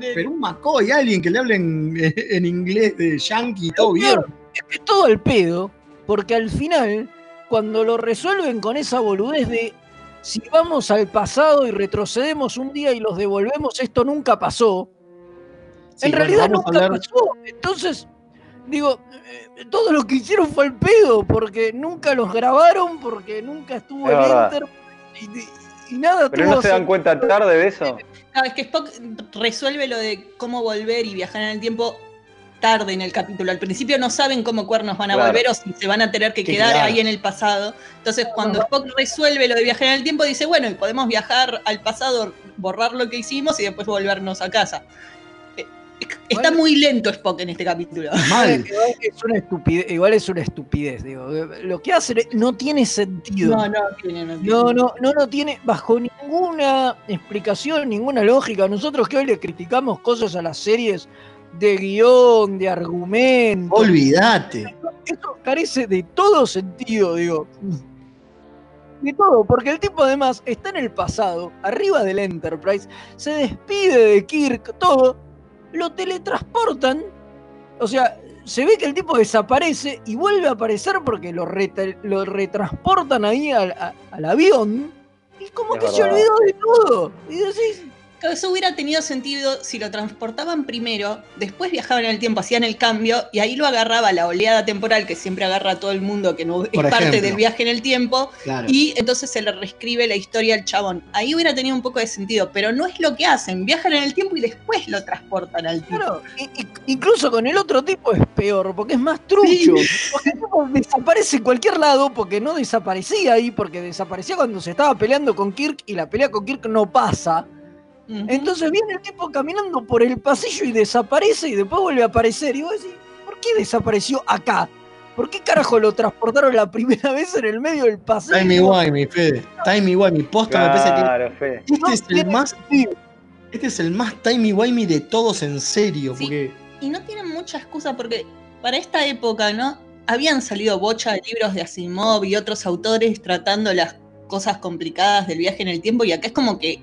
Pero un McCoy, alguien que le hable en, en inglés de yankee, todo bien. Es que es todo el pedo, porque al final, cuando lo resuelven con esa boludez de si vamos al pasado y retrocedemos un día y los devolvemos, esto nunca pasó. Sí, en bueno, realidad nunca hablar- pasó. Entonces, digo, eh, todo lo que hicieron fue el pedo, porque nunca los grabaron, porque nunca estuvo Es el verdad. enter y, y nada Pero tuvo no se dan cuenta tarde de eso. No, es que Spock resuelve lo de cómo volver y viajar en el tiempo tarde en el capítulo. Al principio no saben cómo cuernos van a Claro. volver o si se van a tener que Que quedar quedar. ahí en el pasado. Entonces, cuando Spock resuelve lo de viajar en el tiempo, dice, bueno, y podemos viajar al pasado, borrar lo que hicimos y después volvernos a casa. Eh, Está Bueno. muy lento Spock en este capítulo. Mal. Igual es una estupidez, igual es una estupidez, digo. Lo que hacen no tiene sentido. No, no tiene, no tiene. No, no, no lo tiene bajo ninguna explicación, ninguna lógica. Nosotros que hoy le criticamos cosas a las series de guion, de argumento, Olvídate. eso carece de todo sentido, digo. De todo, porque el tipo además está en el pasado, arriba del Enterprise, se despide de Kirk, todo, lo teletransportan, o sea, se ve que el tipo desaparece y vuelve a aparecer porque lo, retransportan ahí al, a- al avión y como Es que se olvidó de todo. Y decís, Eso hubiera tenido sentido si lo transportaban primero, después viajaban en el tiempo, hacían el cambio y ahí lo agarraba la oleada temporal que siempre agarra a todo el mundo que no es parte del viaje en el tiempo Claro. y entonces se le reescribe la historia al chabón. Ahí hubiera tenido un poco de sentido, pero no es lo que hacen, viajan en el tiempo y después lo transportan al tiempo. Claro, incluso con el otro tipo es peor, porque es más trucho. Porque el tipo desaparece en cualquier lado, porque no desaparecía ahí, porque desaparecía cuando se estaba peleando con Kirk y la pelea con Kirk no pasa. Entonces viene el tipo caminando por el pasillo y desaparece y después vuelve a aparecer. Y vos decís, ¿por qué desapareció acá? ¿Por qué carajo lo transportaron la <laughs> primera vez en el medio del pasillo? Timey Wimey, Fede. Timey Wimey. Posta me parece que Claro, Fede. este No es el más. sentido. Este es el más Timey Wimey de todos en serio. Sí. Porque. Y no tienen mucha excusa porque para esta época, ¿no? Habían salido bocha de libros de Asimov y otros autores tratando las cosas complicadas del viaje en el tiempo y acá es como que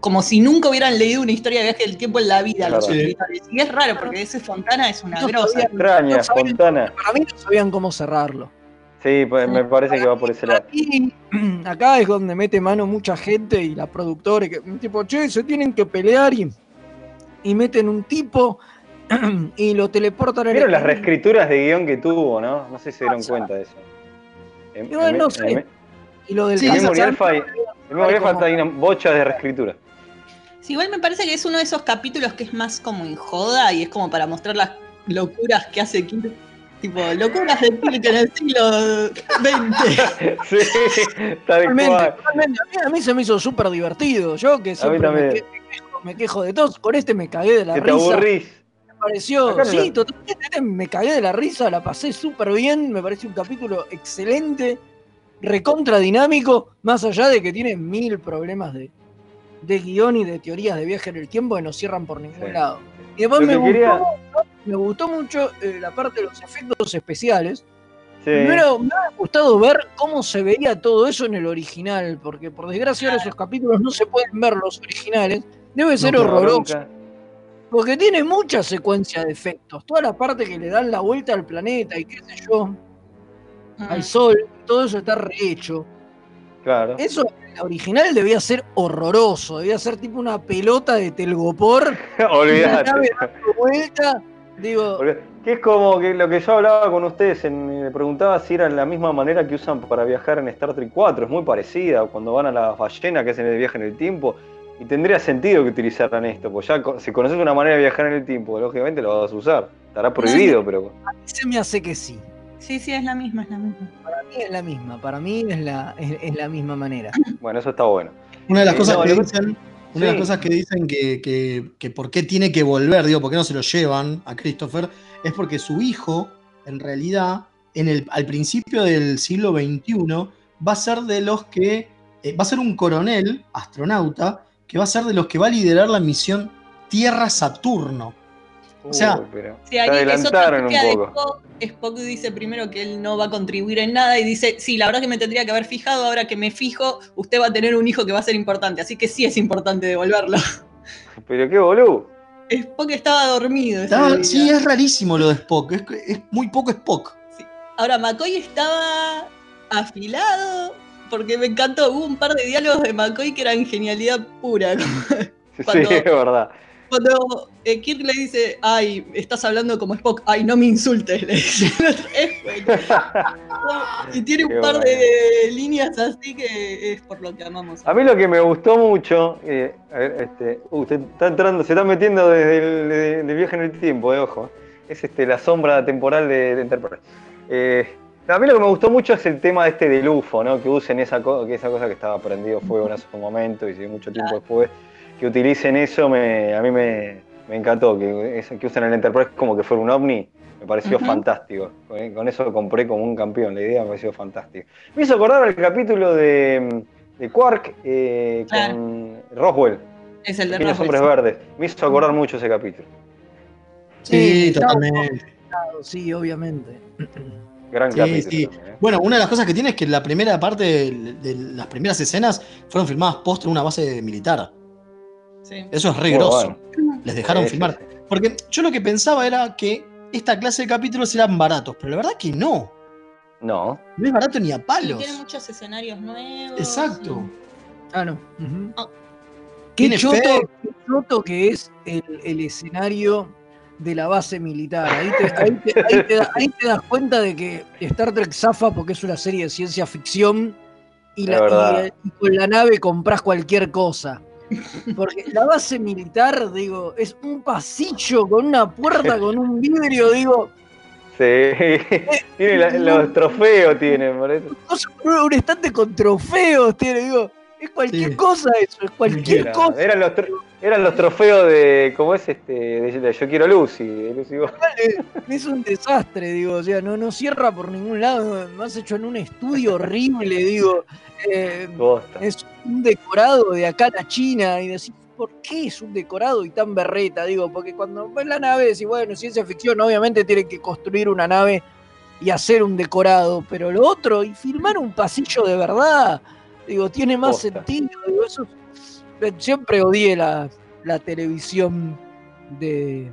como si nunca hubieran leído una historia de viaje del tiempo en la vida los Claro. escritores. Y es raro porque ese Fontana es una No grosa. Extraña, No Fontana. Para mí no sabían cómo cerrarlo. Sí, pues, me parece que va por ese lado. Aquí, <clears throat> acá es donde mete mano mucha gente y la productora, que tipo, che, se tienen que pelear y, y meten un tipo <clears throat> y lo teleportan ¿Vieron el- las reescrituras de guion que tuvo, no? No sé si se dieron Pasa. cuenta de eso. En, no en- sé. en- Y lo del Sí, Memory Alpha hay una bocha de reescritura. Sí, igual me parece que es uno de esos capítulos que es más como en joda y es como para mostrar las locuras que hace Kirk. Tipo, locuras de Kirk en el siglo XX. <laughs> sí, cual. totalmente. A, mí, a mí se me hizo súper divertido. Yo que siempre me, también. que- me quejo, me quejo de todos, con este me cagué de la Que te risa. aburrís. Me pareció, Acá sí, lo- totalmente, este me cagué de la risa, la pasé súper bien, me pareció un capítulo excelente, recontra dinámico, más allá de que tiene mil problemas de, de guion y de teorías de viaje en el tiempo que no cierran por ningún Sí. lado. Y después me que gustó, quería- me gustó mucho eh, la parte de los efectos especiales. Sí. Me hubiera gustado ver cómo se veía todo eso en el original, porque por desgracia ahora esos capítulos no se pueden ver los originales. Debe ser No, horroroso. Nunca. Porque tiene mucha secuencia de efectos. Toda la parte que le dan la vuelta al planeta y qué sé yo, al sol, todo eso está rehecho. Claro. Eso original debía ser horroroso. Debía ser tipo una pelota de telgopor. <laughs> Olvídate. vuelta. Digo. Que es como que lo que yo hablaba con ustedes, en- me preguntaba si era la misma manera que usan para viajar en Star Trek 4. Es muy parecida cuando van a la ballena que hacen el viaje en el tiempo. Y tendría sentido que utilizaran esto, pues ya si conoces una manera de viajar en el tiempo, lógicamente lo vas a usar. Estará prohibido, pero a mí se me hace que sí. Sí, sí, es la misma, es la misma. Para mí es la misma. Para mí es la, es, es la misma manera. <laughs> bueno, eso está bueno. Una de las Eh, cosas no, que dicen. Una de las cosas que dicen que, que- que por qué tiene que volver, digo, por qué no se lo llevan a Christopher, es porque su hijo, en realidad, en el, al principio del siglo XXI, va a ser de los que. eh, va a ser un coronel, astronauta, que va a ser de los que va a liderar la misión Tierra-Saturno. O sea, Uy, pero adelantaron un poco. Spock. Spock dice primero que él no va a contribuir en nada y dice, sí, la verdad que me tendría que haber fijado, ahora que me fijo, usted va a tener un hijo que va a ser importante, así que sí es importante devolverlo. <laughs> Pero qué boludo. Spock estaba dormido. Estaba- sí, es rarísimo lo de Spock. Es, es muy poco Spock. Ahora, McCoy estaba afilado, porque me encantó, hubo un par de diálogos de McCoy que eran genialidad pura. <laughs> Sí, es verdad. Cuando eh, Kirk le dice, ay, estás hablando como Spock, ay, no me insultes, le dice. <laughs> Y tiene un Qué par bueno. de líneas así que es por lo que amamos. A mí lo que me gustó mucho, eh, a ver, este, uh, usted está entrando, se está metiendo desde el de- de viaje en el tiempo, eh, ojo. Es este, la sombra temporal de, de Enterprise. Eh, a mí lo que me gustó mucho es el tema este del UFO, ¿no? Que usen esa, co- que esa cosa que estaba prendido fuego en ese momento y si mucho tiempo después, que utilicen eso, me, a mí me, me encantó. Que, que usen el Enterprise como que fuera un ovni, me pareció fantástico. Con, con eso compré como un campeón, la idea me pareció fantástica. Me hizo acordar al capítulo de, de Quark eh, con Roswell, Es el de Roswell. Hombres Verdes. Me hizo acordar mucho ese capítulo. Sí, totalmente. sí, obviamente. <clears throat> Gran Sí, capítulo. sí. también, ¿eh? Bueno, una de las cosas que tiene es que la primera parte de, de las primeras escenas fueron filmadas post en una base militar. Sí. Eso es re Muy grosso. bueno. Les dejaron filmar. Porque yo lo que pensaba era que esta clase de capítulos eran baratos, pero la verdad que no. No. No es barato ni a Y palos. tiene muchos escenarios nuevos. Exacto. Ah, no. Ah. Qué choto, qué choto que es el, el escenario de la base militar. Ahí te, ahí te- ahí te da- ahí te das cuenta de que Star Trek zafa porque es una serie de ciencia ficción y, la, y- y con la nave compras cualquier cosa. Porque la base militar, digo, es un pasillo con una puerta, con un vidrio, digo, Sí. <laughs> tiene la- los trofeos, tiene, por eso. un estante con trofeos, tiene, digo, es cualquier Sí. cosa eso, es cualquier Era- cosa. eran, los tro- eran los trofeos de. ¿Cómo es este? De, de Yo quiero Lucy. De Lucy Ball. Es un desastre, digo, o sea, no, no cierra por ningún lado, más hecho en un estudio horrible, digo, eh, es un decorado de acá a la China, y decís, ¿por qué es un decorado y tan berreta? Digo, porque cuando ves la nave, decís, bueno, ciencia ficción, obviamente tienen que construir una nave y hacer un decorado, pero lo otro, y filmar un pasillo de verdad, digo, tiene más Posta. sentido, digo, eso, siempre odié la, la televisión de,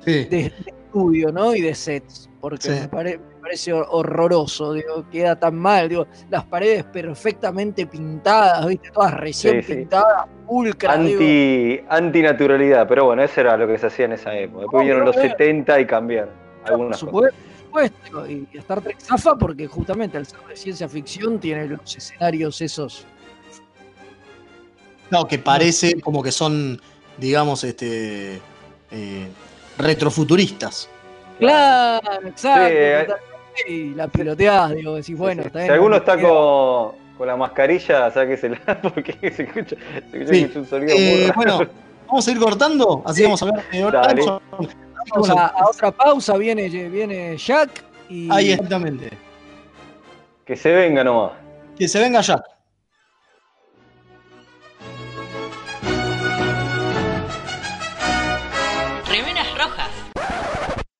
Sí. de, estudio, ¿no? Y de sets, porque Sí. me, pare- me parece hor- horroroso, digo, queda tan mal, digo, las paredes perfectamente pintadas, ¿viste? Todas recién Sí, sí. pintadas, pulcras. Anti, antinaturalidad, pero bueno, eso era lo que se hacía en esa época. Después No, vinieron los pero- 70 y cambiaron Por algunas cosas. supuesto, y Star Trek zafa porque justamente al ser de ciencia ficción tiene los escenarios esos. No, que parece como que son, digamos, este eh, retrofuturistas. Claro, exacto. Sí, eh. y la piloteás, digo, decís, bueno, Sí, sí. está si bien, alguno no está con, con la mascarilla, sáquesela <laughs> porque se escucha, se escucha Sí. un sonido muy Eh, raro. bueno, vamos a ir cortando, así vamos a hablar de. Vamos a, a otra pausa, viene, viene Jack y Ahí exactamente. Que se venga nomás. Que se venga ya.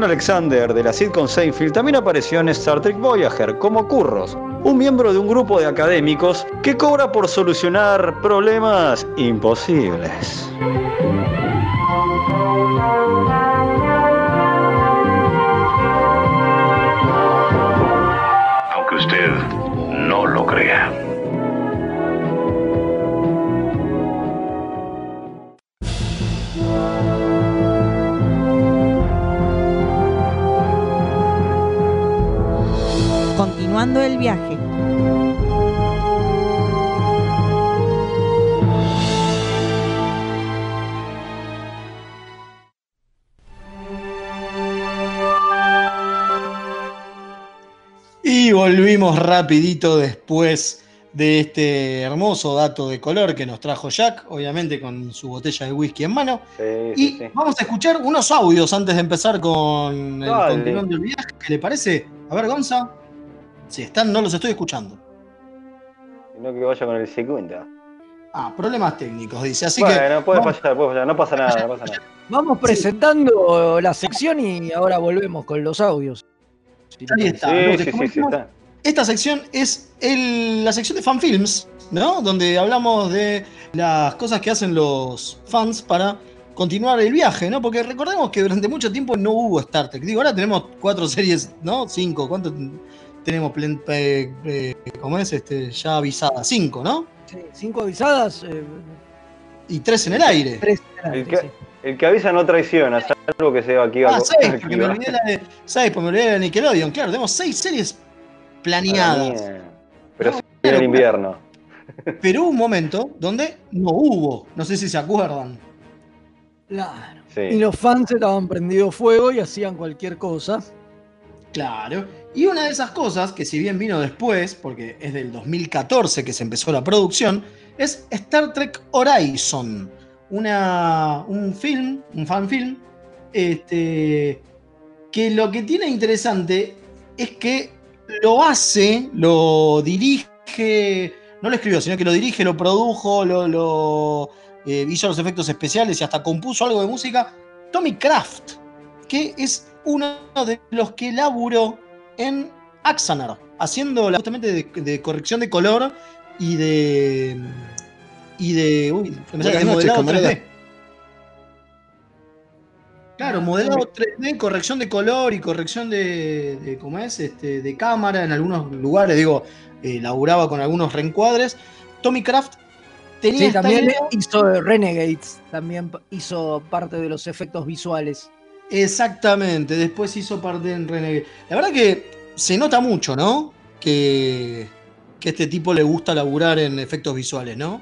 Alexander de la sitcom Seinfeld también apareció en Star Trek Voyager como Curros, un miembro de un grupo de académicos que cobra por solucionar problemas imposibles. Continuando el viaje. Y volvimos rapidito después de este hermoso dato de color que nos trajo Jack, obviamente con su botella de whisky en mano. Sí, Y sí, sí. vamos a escuchar unos audios antes de empezar con el continuando el viaje. ¿Qué le parece? A ver, Gonza. Si están, no los estoy escuchando. No que vaya con el segundo. Ah, problemas técnicos, dice. Así bueno, que. puede vamos- fallar, puede fallar. No pasa nada, no pasa nada. Vamos presentando la sección y ahora volvemos con los audios. Ahí está. Sí, Entonces, sí, como sí, sí, dijimos, está. Esta sección es el- la sección de fanfilms, ¿no? Donde hablamos de las cosas que hacen los fans para continuar el viaje, ¿no? Porque recordemos que durante mucho tiempo no hubo Star Trek. Digo, ahora tenemos cuatro series, ¿no? Cinco. ¿Cuánto tenemos? plen- eh, eh, ¿Cómo es? Este, ya avisadas. Cinco, ¿no? Sí, cinco avisadas, eh, Y tres en el aire. tres en el El aire, que, sí. el que avisa no traiciona, salvo que sea aquí Ah, <laughs> seis, porque me olvidé la de. ¿Sabes? Porque me olvidé de Nickelodeon. Claro, tenemos seis series planeadas. Pero No, sí en el invierno. <laughs> Pero hubo un momento donde no hubo. No sé si se acuerdan. Claro. Sí. Y los fans estaban prendidos fuego y hacían cualquier cosa. Claro. Y una de esas cosas, que si bien vino después, porque es del 2014 que se empezó la producción, es Star Trek Horizon. Una, un film, un fanfilm, este, que lo que tiene interesante es que lo hace, lo dirige, no lo escribió, sino que lo dirige, lo produjo, lo, lo, eh, hizo los efectos especiales y hasta compuso algo de música, Tommy Kraft, que es uno de los que laburó en Axanar, haciendo justamente de, de corrección de color y de. y de. Uy, me sale, modelado camarada. 3D. Claro, modelado 3D, corrección de color y corrección de, de ¿cómo es? Este, de cámara en algunos lugares, digo, eh, laburaba con algunos reencuadres. Tommy Kraft tenía Sí, esta también idea- hizo Renegades, también hizo parte de los efectos visuales. Exactamente, después hizo parte en Renegade. La verdad que se nota mucho, ¿no? Que, que a este tipo le gusta laburar en efectos visuales, ¿no?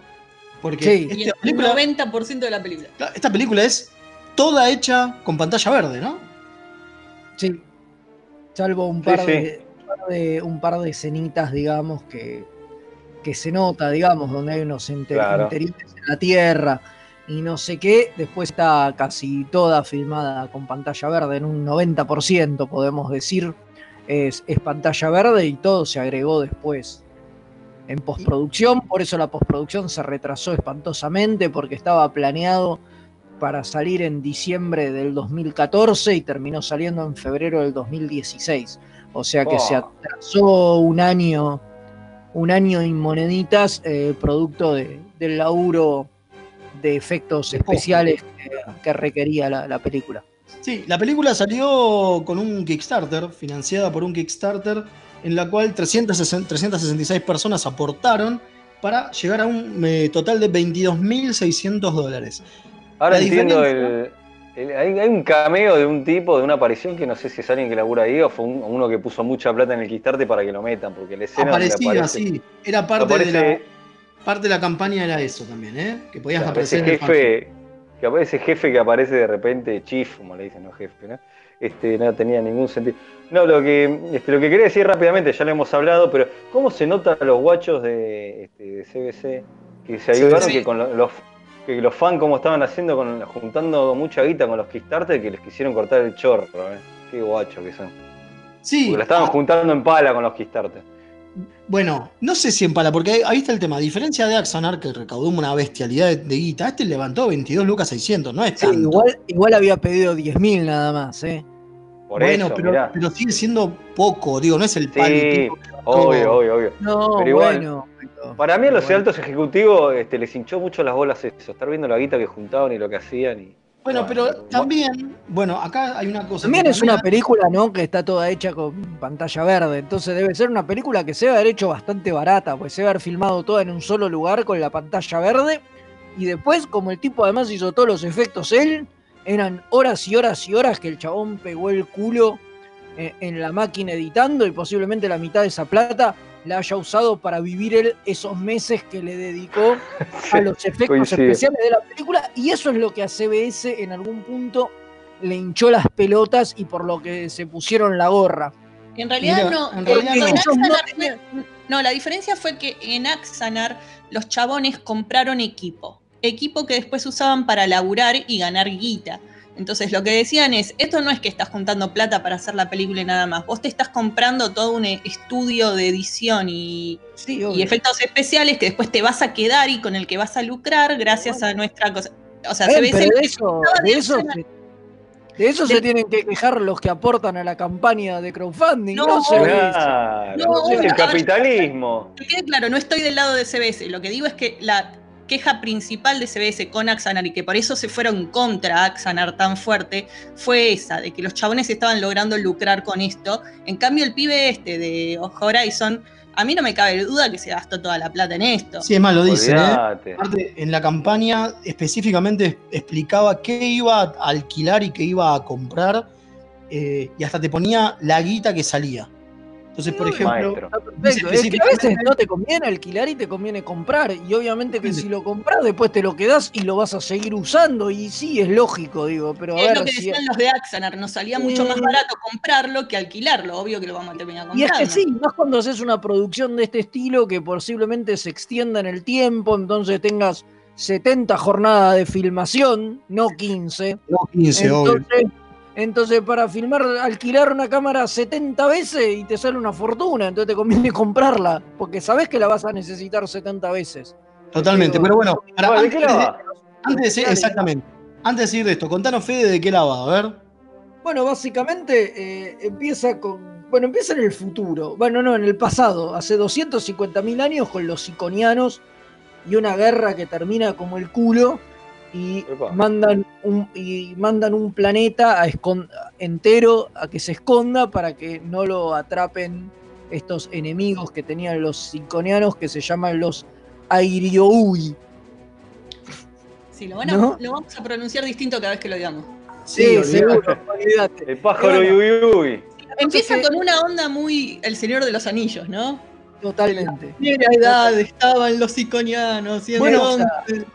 Porque Sí. Y el película, 90% de la película. esta película es toda hecha con pantalla verde, ¿no? Sí. Salvo un Sí, par, sí. De, un par de un par de escenitas, digamos, que, que se nota, digamos, donde hay unos inter- Claro. interiores en la tierra y no sé qué. Después está casi toda filmada con pantalla verde, en un 90% podemos decir. Es, es pantalla verde y todo se agregó después en postproducción. Por eso la postproducción se retrasó espantosamente porque estaba planeado para salir en diciembre del 2014 y terminó saliendo en febrero del 2016. O sea que Oh. se atrasó un año, un año y moneditas, eh, producto de- del laburo de efectos especiales que, que requería la, la película. Sí, la película salió con un Kickstarter, financiada por un Kickstarter, en la cual 360 366 personas aportaron para llegar a un eh, total de 22.600 dólares. Ahora La entiendo diferencia- el. el- hay, hay un cameo de un tipo, de una aparición que no sé si es alguien que labura ahí o fue un- uno que puso mucha plata en el Kickstarter para que lo metan, porque la escena Aparecía, aparece- sí. Era parte, aparece- de la, parte de la campaña, era eso también, ¿eh? Que podías Claro, aparecer ese en el jefe, que aparece jefe que aparece de repente, chief, como le dicen, no jefe, ¿no? Este, no tenía ningún sentido. No, lo que, este, lo que quería decir rápidamente, ya lo hemos hablado, pero ¿cómo se nota a los guachos de, este, de CBC que se ayudaron que con lo- los que los fans como estaban haciendo con juntando mucha guita con los Kickstarter que les quisieron cortar el chorro, ¿eh? Qué guachos que son. Sí, Porque la estaban juntando en pala con los Kickstarter. Bueno, no sé si en pala, porque ahí, ahí está el tema. A diferencia de Axanar, que recaudó una bestialidad de, de guita, este levantó 22 lucas 600, no es Sí, tanto. igual, igual había pedido 10.000 nada más, ¿eh? Por bueno, eso, pero, mirá. pero sigue siendo poco, digo, no es el palo. Sí, tipo, obvio, obvio, obvio. No, Pero igual, bueno. Para mí a los bueno. altos ejecutivos este, les hinchó mucho las bolas eso, estar viendo la guita que juntaban y lo que hacían. Y, Bueno, pero también, bueno, acá hay una cosa. También es una película, ¿no? Que está toda hecha con pantalla verde. Entonces debe ser una película que se debe haber hecho bastante barata, pues se debe haber filmado toda en un solo lugar con la pantalla verde. Y después, como el tipo además hizo todos los efectos él, eran horas y horas y horas que el chabón pegó el culo eh, en la máquina editando y posiblemente la mitad de esa plata la haya usado para vivir él esos meses que le dedicó <laughs> a los efectos especiales de la película. Y eso es lo que a CBS en algún punto le hinchó las pelotas y por lo que se pusieron la gorra. En realidad Mira, no. en realidad en no. Ellos no Axanar fue- no, la diferencia fue que en Axanar los chabones compraron equipo. Equipo que después usaban para laburar y ganar guita. Entonces lo que decían es, esto no es que estás juntando plata para hacer la película y nada más. Vos te estás comprando todo un estudio de edición y, Sí, y obvio. efectos especiales que después te vas a quedar y con el que vas a lucrar gracias a nuestra cosa. O sea, Eh, se ve de eso, de eso, se, de eso se Del- tienen que quejar los que aportan a la campaña de crowdfunding. No, No, CBS. Claro, No, es el ver, capitalismo. Que quede claro, no estoy del lado de CBS. Lo que digo es que la queja principal de CBS con Axanar y que por eso se fueron contra Axanar tan fuerte fue esa, de que los chabones estaban logrando lucrar con esto. En cambio, el pibe este de Horizon, a mí no me cabe duda que se gastó toda la plata en esto. Sí, es más, lo dicen, ¿eh? Aparte, en la campaña específicamente explicaba qué iba a alquilar y qué iba a comprar, eh, y hasta te ponía la guita que salía. Entonces, por ejemplo. Está perfecto. Es que a veces no te conviene alquilar y te conviene comprar. Y obviamente que si lo compras, después te lo quedás y lo vas a seguir usando. Y sí, es lógico, digo. Pero a es ver, lo que si- decían los de Axanar, nos salía mucho más barato comprarlo que alquilarlo. Obvio que lo vamos a terminar Y es comprando. que sí, más cuando haces una producción de este estilo que posiblemente se extienda en el tiempo, entonces tengas 70 jornadas de filmación, no 15. no 15, obvio. Entonces, para filmar, alquilar una cámara 70 veces y te sale una fortuna, entonces te conviene <laughs> comprarla, porque sabes que la vas a necesitar 70 veces. Totalmente, pero bueno, para- ¿de antes, qué la de, va? antes de exactamente. Antes de seguir de esto, contanos Fede de qué la va, a ver. Bueno, básicamente eh, empieza con. Bueno, empieza en el futuro. Bueno, no, en el pasado. Hace 250.000 años con los iconianos y una guerra que termina como el culo. Y Epa. mandan, un, y mandan un planeta a entero a que se esconda para que no lo atrapen estos enemigos que tenían los iconianos que se llaman los Airioui. Sí, lo, van a- ¿No? lo vamos a pronunciar distinto cada vez que lo digamos. Sí, olvidate. seguro, olvídate. El pájaro Bueno. Empieza que- con una onda muy El Señor de los Anillos, ¿no? Totalmente. Primera edad estaban los iconianos y Bueno,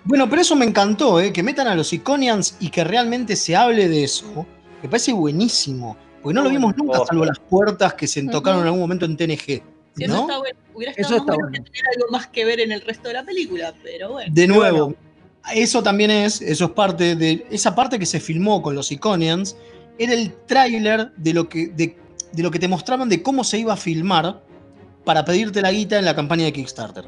Bueno, pero eso me encantó, ¿eh? que metan a los Iconians y que realmente se hable de eso. Me parece buenísimo. Porque no lo vimos nunca, salvo las puertas que se tocaron en algún momento en TNG. si eso ¿no? está bueno, hubiera Eso estado está más bueno bueno. que tener algo más que ver en el resto de la película, pero bueno. De nuevo, eso también es, eso es parte de. Esa parte que se filmó con los Iconians era el tráiler de lo que. De, de lo que te mostraban de cómo se iba a filmar para pedirte la guita en la campaña de Kickstarter.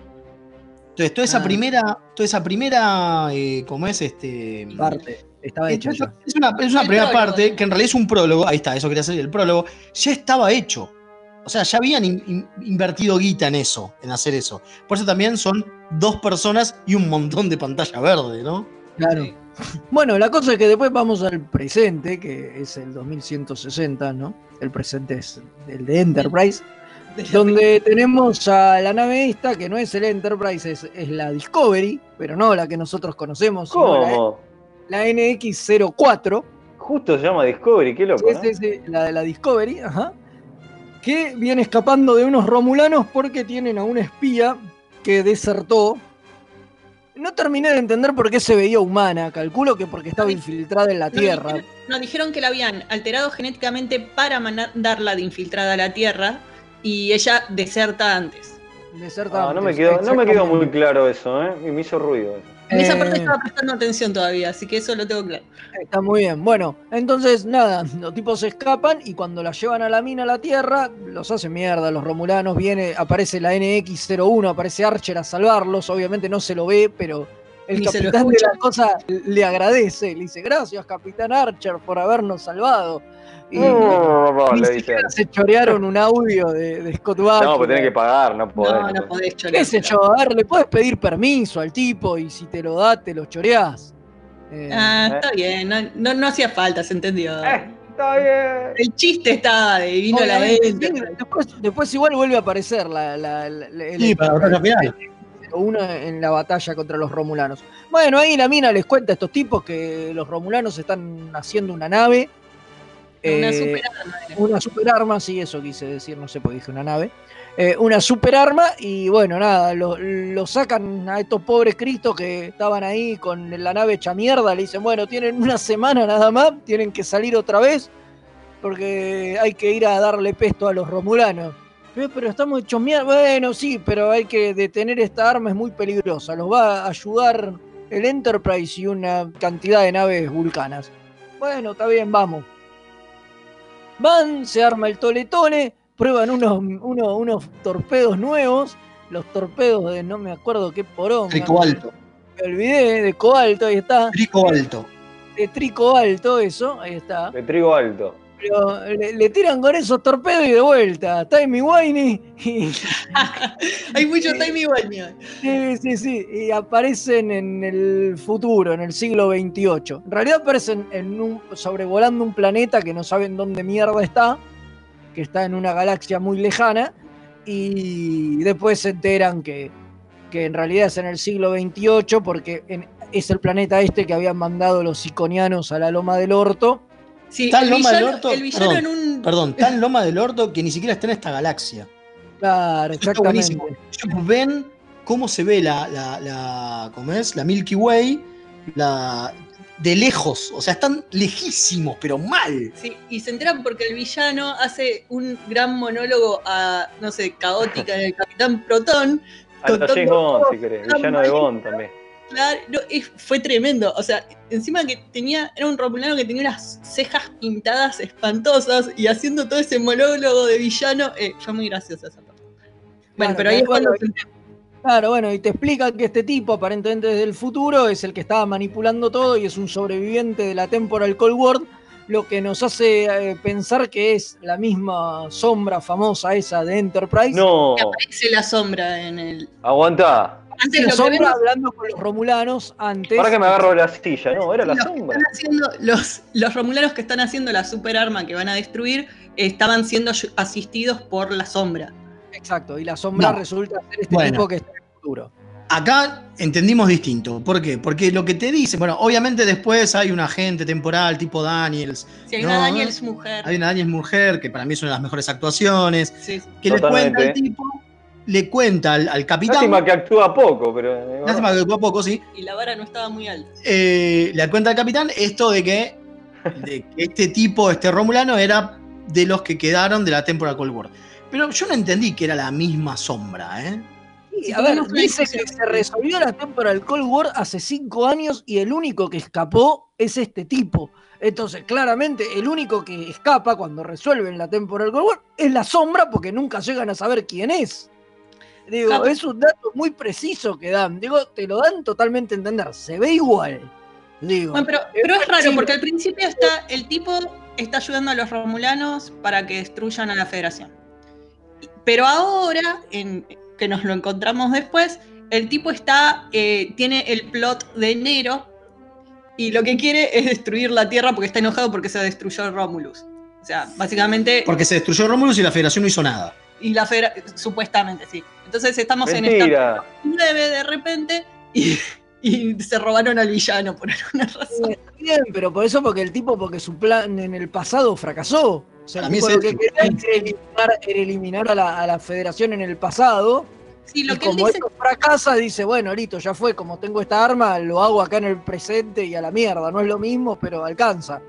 Entonces, toda esa Ah. primera. Toda esa primera. eh, ¿Cómo es? Este. Parte. Estaba Es, hecho ya. es una, es una primera prólogo. parte que en realidad es un prólogo, ahí está, eso quería decir, el prólogo, ya estaba hecho. O sea, ya habían in- in- invertido guita en eso, en hacer eso. Por eso también son dos personas y un montón de pantalla verde, ¿no? Claro. Bueno, la cosa es que después vamos al presente, que es el 2160, ¿no? El presente es el de Enterprise, donde tenemos a la nave esta, que no es el Enterprise, es, es la Discovery, pero no la que nosotros conocemos, la, ¿Cómo? la NX-04. Justo se llama Discovery, qué loco, Sí, ¿no? sí, sí, la de la Discovery, ajá. Que viene escapando de unos romulanos porque tienen a un espía que desertó. No terminé de entender por qué se veía humana. Calculo que porque estaba infiltrada en la Tierra. dijeron- No, dijeron que la habían alterado genéticamente para mandarla de infiltrada a la Tierra y ella deserta antes. Deserta Ah, no, me antes, quedó, no me quedó muy claro eso, ¿eh? Y me hizo ruido eso. En esa Eh, parte estaba prestando atención todavía, así que eso lo tengo claro. Está muy bien. Bueno, entonces nada, los tipos se escapan y cuando la llevan a la mina a la Tierra, los hacen mierda, los romulanos, viene, aparece la NX-01, aparece Archer a salvarlos, obviamente no se lo ve, pero el Ni capitán de la cosa le agradece, le dice gracias capitán Archer por habernos salvado. Y No, ni le siquiera se chorearon un audio de, de Scott Bakula. No, pues tenés que pagar, no podés. No, no podés chorear. ¿Qué sé yo? A ver, le puedes pedir permiso al tipo y si te lo da, te lo choreás. Eh, Ah, está bien, no, no, no hacía falta, se entendió. Eh, está bien. El chiste estaba de vino a la venta. después, después igual vuelve a aparecer la, la- la- la- el- Sí, para la batalla final. uno en la batalla contra los romulanos. Bueno, ahí la mina les cuenta a estos tipos que los romulanos están haciendo una nave. Una eh, superarma una super arma, sí, eso quise decir, no sé por qué dije una nave. Eh, una super arma y bueno, nada, lo, lo sacan a estos pobres cristos que estaban ahí con la nave hecha mierda, le dicen, bueno, tienen una semana nada más, tienen que salir otra vez porque hay que ir a darle pesto a los romulanos. "Eh, Pero estamos hechos mierda, bueno, sí, pero hay que detener esta arma, es muy peligrosa, los va a ayudar el Enterprise y una cantidad de naves vulcanas. Bueno, está bien, vamos. Van, se arma el tole tole, prueban unos, unos, unos torpedos nuevos, los torpedos de no me acuerdo qué poronga. Trico alto. Me olvidé, de cobalto, ahí está. Trico alto. De trico alto, eso, ahí está. De trigo alto. Pero le, le tiran con esos torpedos y de vuelta. Timey Winey. Y, <laughs> Hay mucho igual, mío. sí, sí, sí. Y aparecen en el futuro, en el siglo XXVIII. En realidad aparecen en un, sobrevolando un planeta que no saben dónde mierda está. Que está en una galaxia muy lejana. Y después se enteran que, que en realidad es en el siglo XXVIII porque en- es el planeta este que habían mandado los iconianos a la loma del orto. Sí, Tan el loma del orto. el villano perdón, en un. perdón, tan loma del orto que ni siquiera está en esta galaxia. Claro, Eso está buenísimo. exactamente. Ellos ven cómo se ve la, la, la- ¿cómo es? La Milky Way la, de lejos. O sea, están lejísimos, pero mal. Sí, y se enteran porque el villano hace un gran monólogo a, no sé, caótica <laughs> del Capitán Protón. A los Contando James Bond, si querés. Villano de. Bond también. Claro, no, fue tremendo. O sea, encima que tenía, era un romulano que tenía unas cejas pintadas espantosas y haciendo todo ese monólogo de villano, eh, fue muy graciosa esa parte. Bueno, Claro, pero ahí es cuando Claro, bueno, y te explican que este tipo, aparentemente desde el futuro, es el que estaba manipulando todo y es un sobreviviente de la Temporal Cold War, lo que nos hace eh, pensar que es la misma sombra famosa esa de Enterprise. No, aparece la sombra en el. aguantá. Antes la sombra vemos hablando con los romulanos antes. Para que me agarro la silla, no, era la los, sombra. están haciendo, los, los romulanos que están haciendo la super arma que van a destruir estaban siendo asistidos por la sombra. Exacto, y la sombra No. resulta ser este Bueno. tipo que está en el futuro. Acá entendimos distinto. ¿Por qué? Porque lo que te dicen, bueno, obviamente después hay un agente temporal tipo Daniels. Si hay No, una Daniels mujer. Hay una Daniels mujer, que para mí es una de las mejores actuaciones. Sí, sí. Que le cuenta al tipo, le cuenta al, al capitán. Lástima que actúa poco, pero. Lástima que a poco, sí. Y la vara no estaba muy alta. eh, le cuenta al capitán esto de que, de que este tipo, este Romulano, era de los que quedaron de la temporada Cold War. Pero yo no entendí que era la misma sombra, ¿eh? Sí, a ver, dice que se resolvió la Temporal Cold War hace cinco años y el único que escapó es este tipo. Entonces, claramente, el único que escapa cuando resuelven la Temporal Cold War es la sombra porque nunca llegan a saber quién es. Digo, es un dato muy preciso que dan. Digo, te lo dan totalmente a entender. Se ve igual. Digo, Bueno, pero, pero es raro porque al principio está el tipo está ayudando a los romulanos para que destruyan a la Federación. Pero ahora, en, que nos lo encontramos después, el tipo está eh, tiene el plot de enero y lo que quiere es destruir la Tierra porque está enojado porque se destruyó Romulus. O sea, básicamente Porque se destruyó Romulus y la Federación no hizo nada. y la Federa- supuestamente sí. Entonces estamos en esta Mentira. 9 de repente y, y se robaron al villano por alguna razón. Está bien, pero por eso porque el tipo, porque su plan en el pasado fracasó. O sea, el tipo lo que quería era eliminar, era eliminar a, la, a la federación en el pasado. Sí, lo y que él como dice esto fracasa, dice, bueno, listo, ya fue, como tengo esta arma, lo hago acá en el presente y a la mierda. No es lo mismo, pero alcanza.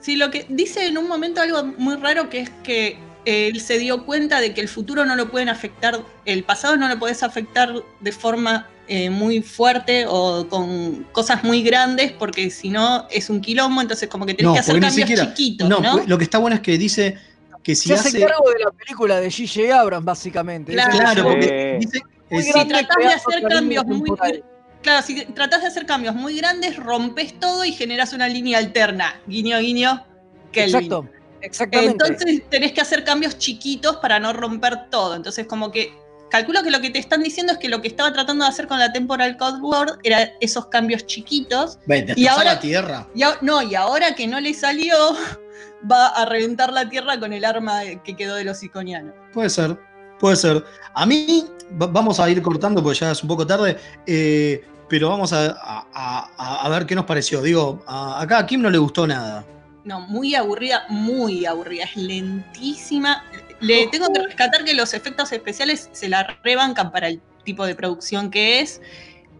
Sí, lo que dice en un momento algo muy raro que es que él se dio cuenta de que el futuro no lo pueden afectar, el pasado no lo puedes afectar de forma eh, muy fuerte o con cosas muy grandes porque si no es un quilombo, entonces como que tenés No, que hacer cambios siquiera- chiquitos, No, ¿no? pues, lo que está bueno es que dice que si Se hace hace. cargo de la película de G.J. Abrams, básicamente. Claro. Porque dice. Eh, Si tratás de hacer cambios muy temporal. claro, si tratás de hacer cambios muy grandes, rompes todo y generas una línea alterna. Guiño, guiño, Kelvin. Exacto, exactamente. Entonces tenés que hacer cambios chiquitos para no romper todo. Entonces, como que calculo que lo que te están diciendo es que lo que estaba tratando de hacer con la Temporal Code Word era esos cambios chiquitos. Ve, Y ahora- la Tierra. Y a- no, y ahora que no le salió, <laughs> va a reventar la Tierra con el arma que quedó de los iconianos. Puede ser, puede ser. A mí, va- vamos a ir cortando porque ya es un poco tarde, eh, pero vamos a, a- ver qué nos pareció. Digo, a- acá a Kim no le gustó nada. No, muy aburrida, muy aburrida, es lentísima. Le tengo que rescatar que los efectos especiales se la rebancan para el tipo de producción que es,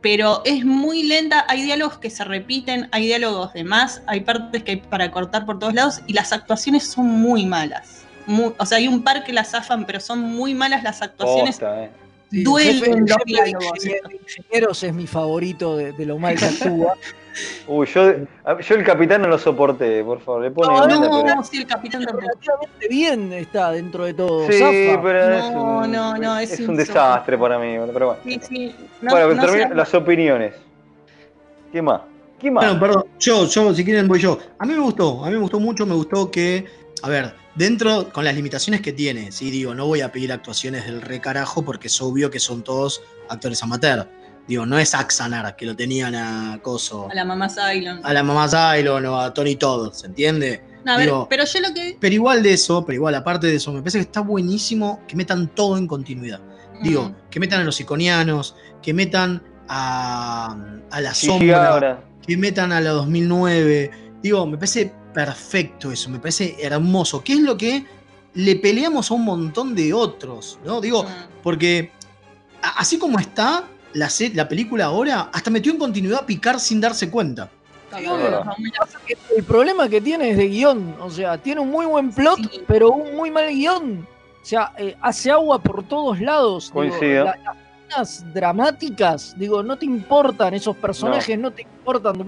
pero es muy lenta, hay diálogos que se repiten, hay diálogos de más, hay partes que hay para cortar por todos lados y las actuaciones son muy malas. Muy- o sea, hay un par que las zafan, pero son muy malas las actuaciones. Posta, eh. Sí, duelen jefe- los diálogos. ingenieros es mi favorito de, de lo mal que actúa. <laughs> Uy, yo, yo el capitán no lo soporté, por favor. Le pone No, onda, no, pero- no, sí, el capitán tampoco. Relativamente bien está dentro de todo. Sí, zafa. pero es No, un, no, no, es es un desastre para mí. Pero bueno. Sí, sí. No, bueno, no termina- sé. las opiniones. ¿Qué más? ¿Qué más? Bueno, perdón, yo, yo, si quieren voy yo. A mí me gustó, a mí me gustó mucho, me gustó que, a ver, dentro, con las limitaciones que tiene, sí, digo, no voy a pedir actuaciones del re carajo porque es obvio que son todos actores amateur. Digo, no es Axanar, que lo tenían a Coso, A la mamá Cylon. a la mamá Zylon o a Tony Todd, ¿se entiende? No, a ver, pero yo lo que. Pero igual de eso, pero igual aparte de eso, me parece que está buenísimo que metan todo en continuidad. Digo, que metan a los iconianos, que metan a, a la Sí, sombra, que metan a la 2009. Digo, me parece perfecto eso, me parece hermoso. ¿Qué es lo que le peleamos a un montón de otros? ¿no? Digo, porque así como está la, la película ahora, hasta metió en continuidad a picar sin darse cuenta. Sí, El problema que tiene es de guion. O sea, tiene un muy buen plot, Sí. pero un muy mal guion. O sea, eh, hace agua por todos lados. Digo, la- las escenas dramáticas, digo, no te importan esos personajes, no, te importan.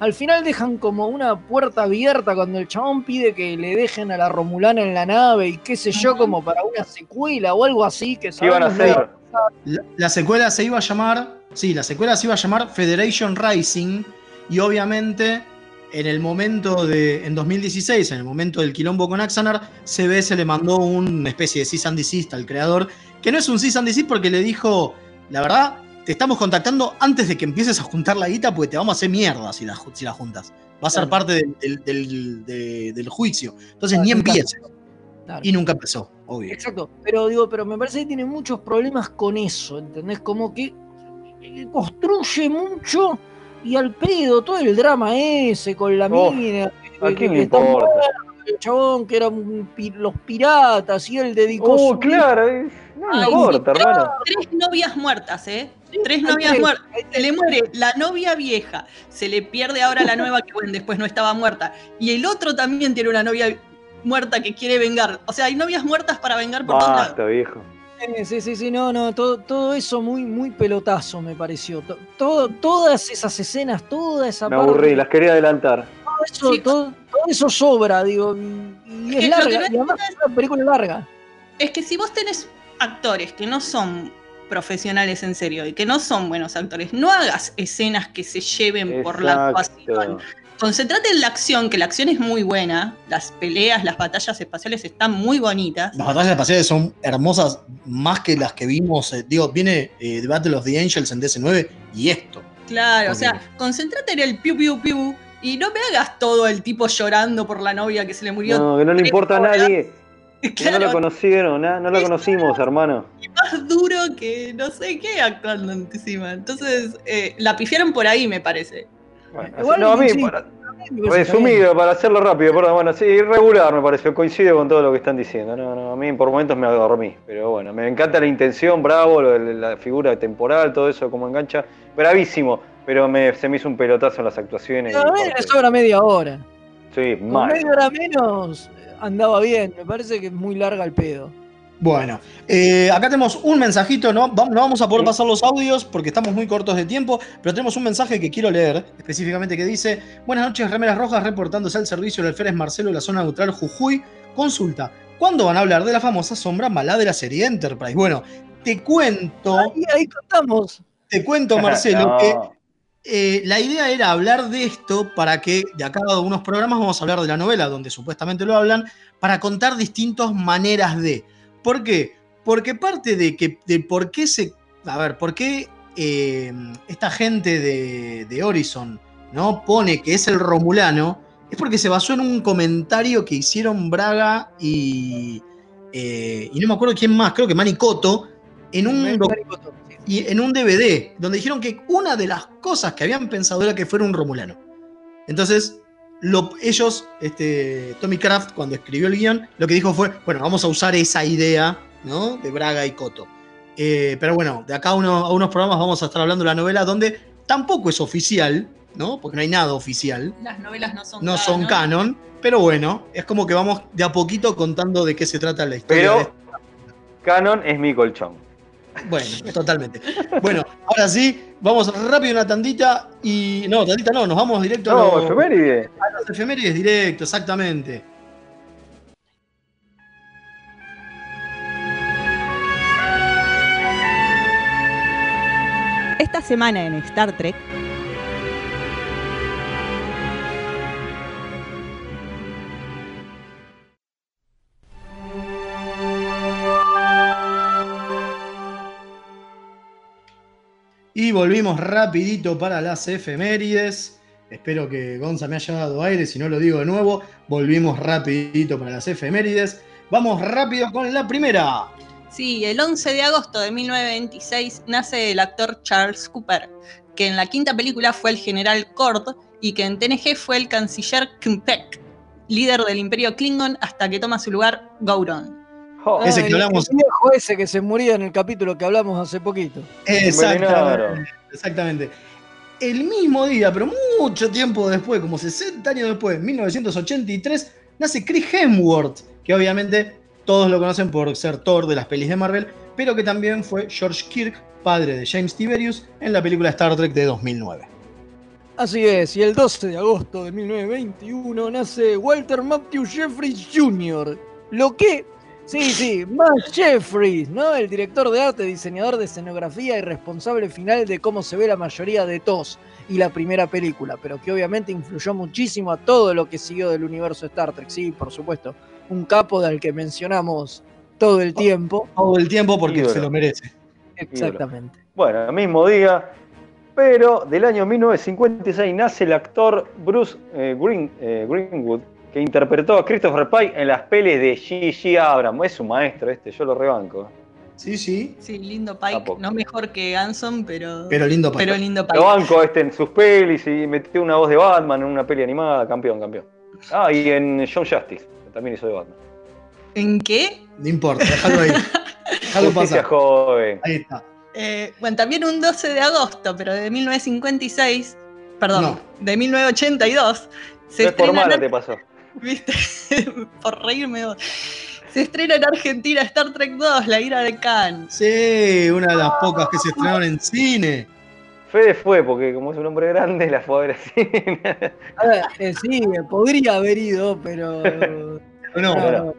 Al final dejan como una puerta abierta cuando el chabón pide que le dejen a la Romulana en la nave y qué sé yo, como para una secuela o algo así. Que ¿Qué iban a hacer? La, la secuela se iba a llamar. Sí, la secuela se iba a llamar Federation Rising. Y obviamente, en el momento de. En 2016, en el momento del quilombo con Axanar, CB se le mandó una especie de cease and desist al creador. Que no es un cease and desist porque le dijo. La verdad, te estamos contactando antes de que empieces a juntar la guita porque te vamos a hacer mierda si la, si la juntas. Va a ser Claro. parte del, del- del- de- del juicio. Entonces ni empieces. Claro. Y nunca empezó, obvio. Exacto, pero digo, pero me parece que tiene muchos problemas con eso, ¿entendés? Como que construye mucho y al pedo todo el drama ese con la Oh, mina. ¿A quién le importa? El chabón que eran pi- los piratas y él dedicó Oh, su claro. eh, No Ay, importa, hermano. Tres novias muertas, ¿eh? Tres novias tres, muertas. Se le muere la novia vieja, se le pierde ahora la nueva que bueno, después no estaba muerta. Y el otro también tiene una novia muerta que quiere vengar. O sea, hay novias muertas para vengar por todos lados. Basta, viejo. Sí, Sí, sí, no, no, todo, todo eso muy, muy pelotazo me pareció. To- Todo, todas esas escenas, toda esa Me parte, aburrí, las quería adelantar. todo eso, Sí. todo, todo eso sobra, digo, y, Es que larga, no y además es una película larga. Es que si vos tenés actores que no son profesionales en serio y que no son buenos actores, no hagas escenas que se lleven por la actuación. Concentrate en la acción, que la acción es muy buena, las peleas, las batallas espaciales están muy bonitas. Las batallas espaciales son hermosas, más que las que vimos. eh, digo, viene eh, The Battle of the Angels en DC9 y esto. Claro, o sea, concéntrate en el piu piu piu y no me hagas todo el tipo llorando por la novia que se le murió. No, que no le importa a horas. nadie. <laughs> No lo conocieron, no lo conocimos, hermano. y más duro que no sé qué actuando encima. Entonces, eh, la pifiaron por ahí, me parece. Bueno, Igual, no, a mí, sí, para- resumido, para hacerlo rápido, perdón, bueno, sí, irregular me pareció, coincide con todo lo que están diciendo. No, no, a mí por momentos me dormí, pero bueno, me encanta la intención, bravo, lo de la figura temporal, todo eso como engancha, bravísimo, pero me, se me hizo un pelotazo en las actuaciones. A mí le parte- sobra media hora. Sí, Con mal. media hora menos andaba bien, me parece que es muy larga el pedo. Bueno, eh, acá tenemos un mensajito, no, Va- no vamos a poder pasar los audios porque estamos muy cortos de tiempo, pero tenemos un mensaje que quiero leer, específicamente que dice, buenas noches, Remeras Rojas, reportándose al servicio del Alférez Marcelo de la zona neutral Jujuy. Consulta, ¿cuándo van a hablar de la famosa sombra mala de la serie Enterprise? Bueno, te cuento... Ahí, ahí contamos. Te cuento, <laughs> Marcelo, No. que eh, la idea era hablar de esto para que de acá a unos programas vamos a hablar de la novela, donde supuestamente lo hablan, para contar distintas maneras de. ¿Por qué? Porque parte de que de por qué se. A ver, por qué eh, esta gente de, de Horizon ¿no? pone que es el Romulano, es porque se basó en un comentario que hicieron Braga y. eh, y no me acuerdo quién más, creo que Manicoto, en un, doc- y en un DVD, donde dijeron que una de las cosas que habían pensado era que fuera un romulano. Entonces, lo- ellos, este, Tommy Kraft, cuando escribió el guion, lo que dijo fue, bueno, vamos a usar esa idea, ¿no? De Braga y Coto. Eh, pero bueno, de acá a, uno- a unos programas vamos a estar hablando de la novela donde tampoco es oficial, ¿no? Porque no hay nada oficial, Las novelas no son no son canon, pero bueno, es como que vamos de a poquito contando de qué se trata la historia. de Pero Canon es mi colchón. Bueno, totalmente. Bueno, ahora sí, vamos rápido una tandita y. No, tandita no, nos vamos directo a No, los- efeméride. a las efemérides directo, exactamente. Esta semana en Star Trek, Y volvimos rapidito para las efemérides. Espero que Gonza me haya dado aire, si no lo digo de nuevo. Volvimos rapidito para las efemérides. Vamos rápido con la primera. Sí, el 11 de agosto de 1926 nace el actor Charles Cooper, que en la quinta película fue el general Cord y que en TNG fue el canciller Kmpek, líder del imperio Klingon hasta que toma su lugar Gauron. Ese que el- hablamos- El viejo ese que se moría en el capítulo que hablamos hace poquito. Exactamente. Exactamente. El mismo día, pero mucho tiempo después, como 60 años después, 1983, nace Chris Hemsworth, que obviamente todos lo conocen por ser Thor de las pelis de Marvel, pero que también fue George Kirk, padre de James Tiberius, en la película Star Trek de 2009. Así es, y el 12 de agosto de 1921 nace Walter Matthew Jeffries Jr. Lo que, sí, sí, más Jeffries, ¿no? El director de arte, diseñador de escenografía y responsable final de cómo se ve la mayoría de TOS y la primera película, pero que obviamente influyó muchísimo a todo lo que siguió del universo Star Trek, sí, por supuesto. Un capo del que mencionamos todo el tiempo. Todo el tiempo porque se lo merece. Exactamente. Bueno, el mismo día, pero del año 1956 nace el actor Bruce eh, Green- eh, Greenwood, que interpretó a Christopher Pike en las pelis de G.G. Abrams. Es un maestro este, yo lo rebanco. Sí, sí. Sí, lindo Pike, no mejor que Anson, pero. Pero lindo Pike. Pero lindo Pike. Lo banco este en sus pelis y metió una voz de Batman en una peli animada, campeón, campeón. Ah, y en John Justice, que también hizo de Batman. ¿En qué? No importa, déjalo ahí. Déjalo pasar. joven. Ahí está. Eh, bueno, también un 12 de agosto, pero de 1956, perdón, No. de 1982, se No es por estrena mala te pasó. <laughs> ¿Viste? <laughs> por reírme. Se estrena en Argentina Star Trek 2, La ira de Khan. Sí, una de las pocas que se estrenaron en cine. Fede fue, porque como es un hombre grande, la fue a ver así. A ver, eh, sí, podría haber ido, pero. No. no.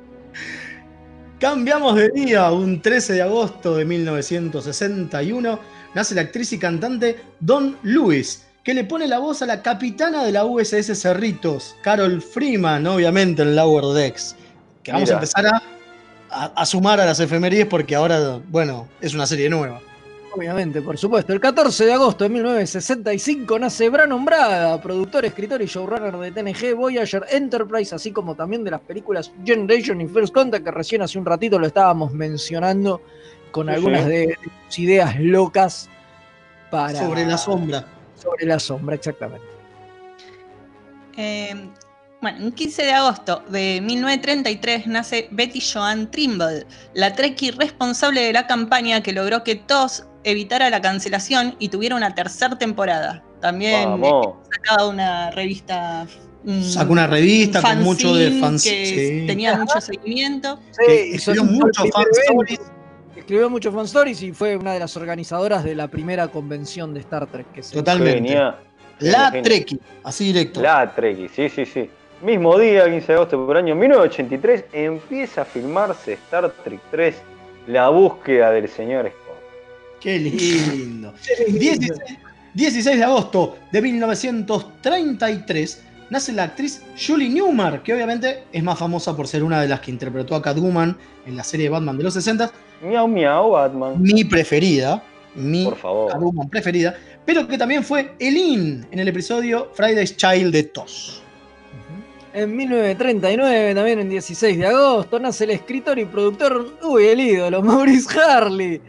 Cambiamos de día, un 13 de agosto de 1961, nace la actriz y cantante Don Lewis, que le pone la voz a la capitana de la USS Cerritos, Carol Freeman, obviamente en Lower Decks. Que vamos Mira. a empezar a, a- a sumar a las efemerías porque ahora, bueno, es una serie nueva. Obviamente, por supuesto. El 14 de agosto de 1965 nace Brannon Braga, productor, escritor y showrunner de TNG, Voyager, Enterprise, así como también de las películas Generation y First Contact, que recién hace un ratito lo estábamos mencionando con Sí, algunas sí. de de sus ideas locas para... Sobre la sombra. Sobre la sombra, exactamente. Eh, bueno, un 15 de agosto de 1933 nace Betty Joan Trimble, la Trekkie responsable de la campaña que logró que TOS evitara la cancelación y tuviera una tercera temporada. También sacaba una revista. Sacó una revista un con mucho de fans. que sí. tenía mucho seguimiento. Que y escribió son- Escribió muchos fan stories y fue una de las organizadoras de la primera convención de Star Trek. Que se Totalmente. Genia. La. Trekkie, así directo. La Trekkie, sí, sí, sí. Mismo día, 15 de agosto por año 1983, empieza a filmarse Star Trek 3, La búsqueda del señor Spock. Qué lindo. 16, 16 de agosto de 1933 nace la actriz Julie Newmar, que obviamente es más famosa por ser una de las que interpretó a Catwoman en la serie de Batman de los 60. Miau, miau, Batman. Mi preferida. Mi Por favor. Catwoman preferida. Pero que también fue Elin en el episodio Friday's Child de Toss. En 1939, también en 16 de agosto, nace el escritor y productor, uy, el ídolo, <laughs> Maurice Harley,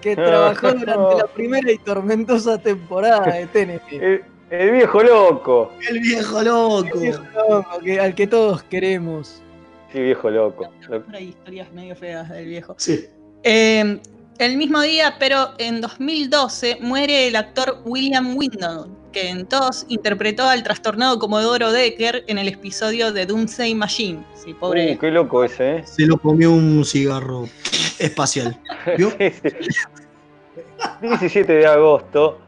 que <laughs> trabajó durante la primera y tormentosa temporada de TNT. El, el viejo loco. El viejo loco. El viejo loco, que- al que todos queremos. Sí, viejo loco. Lo- Hay historias medio feas del viejo. Sí. Eh, el mismo día, pero en 2012, muere el actor William Windon, que en TOS interpretó al trastornado Comodoro Decker en el episodio de Doomsday Machine. Sí, pobre. Uh, qué loco ese, ¿eh? Se lo comió un cigarro espacial. ¿Vio? <laughs> Sí, sí. 17 de agosto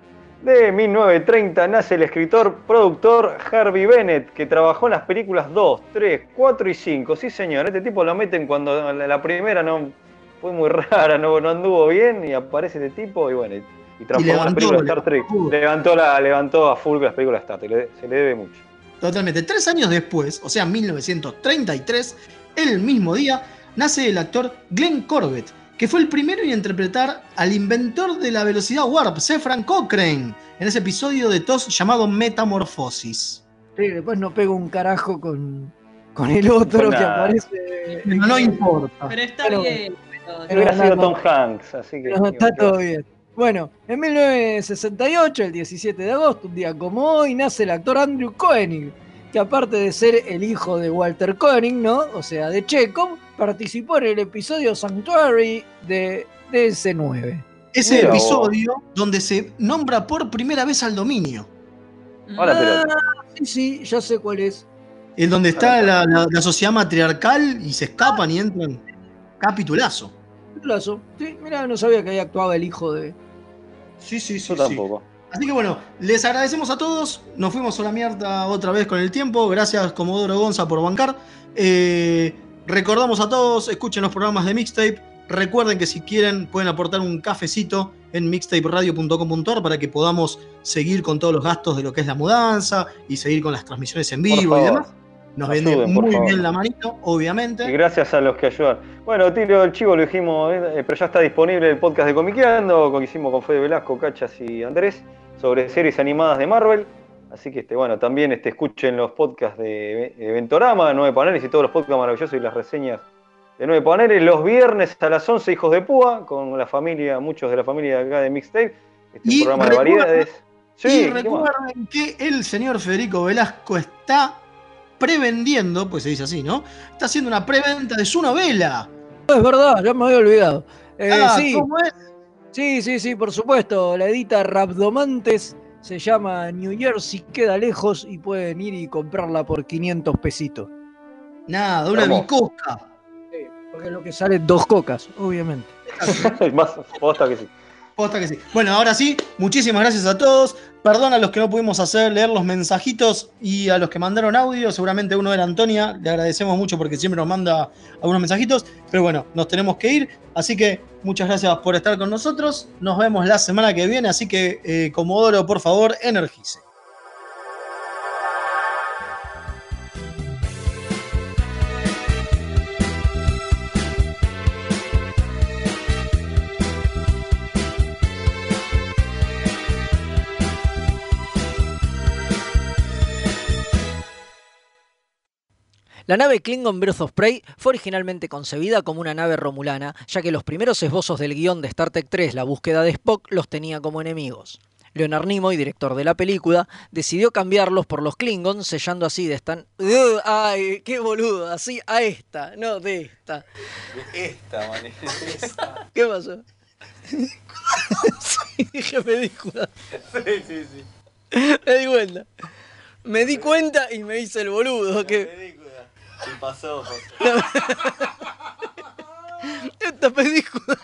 de 1930 nace el escritor, productor Harvey Bennett, que trabajó en las películas 2, 3, 4 y 5. Sí, señor, este tipo lo meten cuando la primera no fue muy <laughs> rara, no, no anduvo bien y aparece este tipo y bueno, y, y transformó las levantó, películas de Star Trek. levantó. Levantó, la, levantó a full las películas de Star Trek, se le debe mucho. Totalmente. Tres años después, o sea, 1933, el mismo día, nace el actor Glenn Corbett, que fue el primero en interpretar al inventor de la velocidad warp, Zefran Cochrane, en ese episodio de TOS llamado Metamorfosis. Sí, después no pego un carajo con, con el otro que aparece. No, no importa. Pero está Pero- bien. Pero- pero Hubiera no, sido no. Tom Hanks, así que. Está todo bien. Bueno, en 1968, el 17 de agosto, un día como hoy, nace el actor Andrew Koenig, que aparte de ser el hijo de Walter Koenig, ¿no? O sea, de Chekhov, participó en el episodio Sanctuary de DS9. Ese Mira vos. episodio donde se nombra por primera vez al dominio. Ahora, pero- Ah, sí, sí, ya sé cuál es. En donde está la, la- la sociedad matriarcal y se escapan y entran. Capitulazo. Lazo. Sí, mira, no sabía que ahí actuaba el hijo de. Sí, sí, sí. Yo sí. tampoco. Así que bueno, les agradecemos a todos. Nos fuimos a la mierda otra vez con el tiempo. Gracias, Comodoro Gonza, por bancar. Eh, recordamos a todos, escuchen los programas de Mixtape. Recuerden que si quieren pueden aportar un cafecito en mixtaperadio.com.ar para que podamos seguir con todos los gastos de lo que es la mudanza y seguir con las transmisiones en vivo y demás. Nos vende Ayuden, por muy favor. bien la manito, Y obviamente. gracias a los que ayudan. Bueno, tiro el chivo, lo dijimos, eh, pero ya está disponible el podcast de Comiqueando, que hicimos con Fede Velasco, Cachas y Andrés, sobre series animadas de Marvel. Así que este, bueno, también este, escuchen los podcasts de Eventorama, Nueve Paneles y todos los podcasts maravillosos y las reseñas de Nueve Paneles los viernes a las 11, Hijos de Púa, con la familia, muchos de la familia acá de Mixtape. Este Y programa de variedades. y Sí, ¿qué más? recuerden que el señor Federico Velasco está prevendiendo, pues se dice así, ¿no? Está haciendo una preventa de su novela. No, es verdad, ya me había olvidado. Eh, Ah, sí, ¿cómo es? sí, sí, sí, por supuesto. La edita Rabdomantes se llama New Jersey, queda lejos y pueden ir y comprarla por 500 pesitos. Nada, una bicoca. Porque es lo que sale dos cocas, obviamente. <laughs> Más posta que sí. Bueno, ahora sí, muchísimas gracias a todos. Perdón a los que no pudimos hacer leer los mensajitos y a los que mandaron audio. Seguramente uno era Antonia. Le agradecemos mucho porque siempre nos manda algunos mensajitos. Pero bueno, nos tenemos que ir. Así que muchas gracias por estar con nosotros. Nos vemos la semana que viene. Así que, eh, Comodoro, por favor, energice. La nave Klingon Breath of Prey fue originalmente concebida como una nave romulana, ya que los primeros esbozos del guion de Star Trek 3, La búsqueda de Spock, los tenía como enemigos. Leonard Nimoy, director de la película, decidió cambiarlos por los Klingons, sellando así de esta... ¡Ay, qué boludo! Así a esta, no de esta. Esta, man. Esta. <laughs> ¿Qué pasó? <laughs> sí, dije, me di cuenta. Sí, sí, sí. Me di cuenta. Me di cuenta y me hice el boludo. Que... Sí, pasó, pasó. <laughs> Esta película.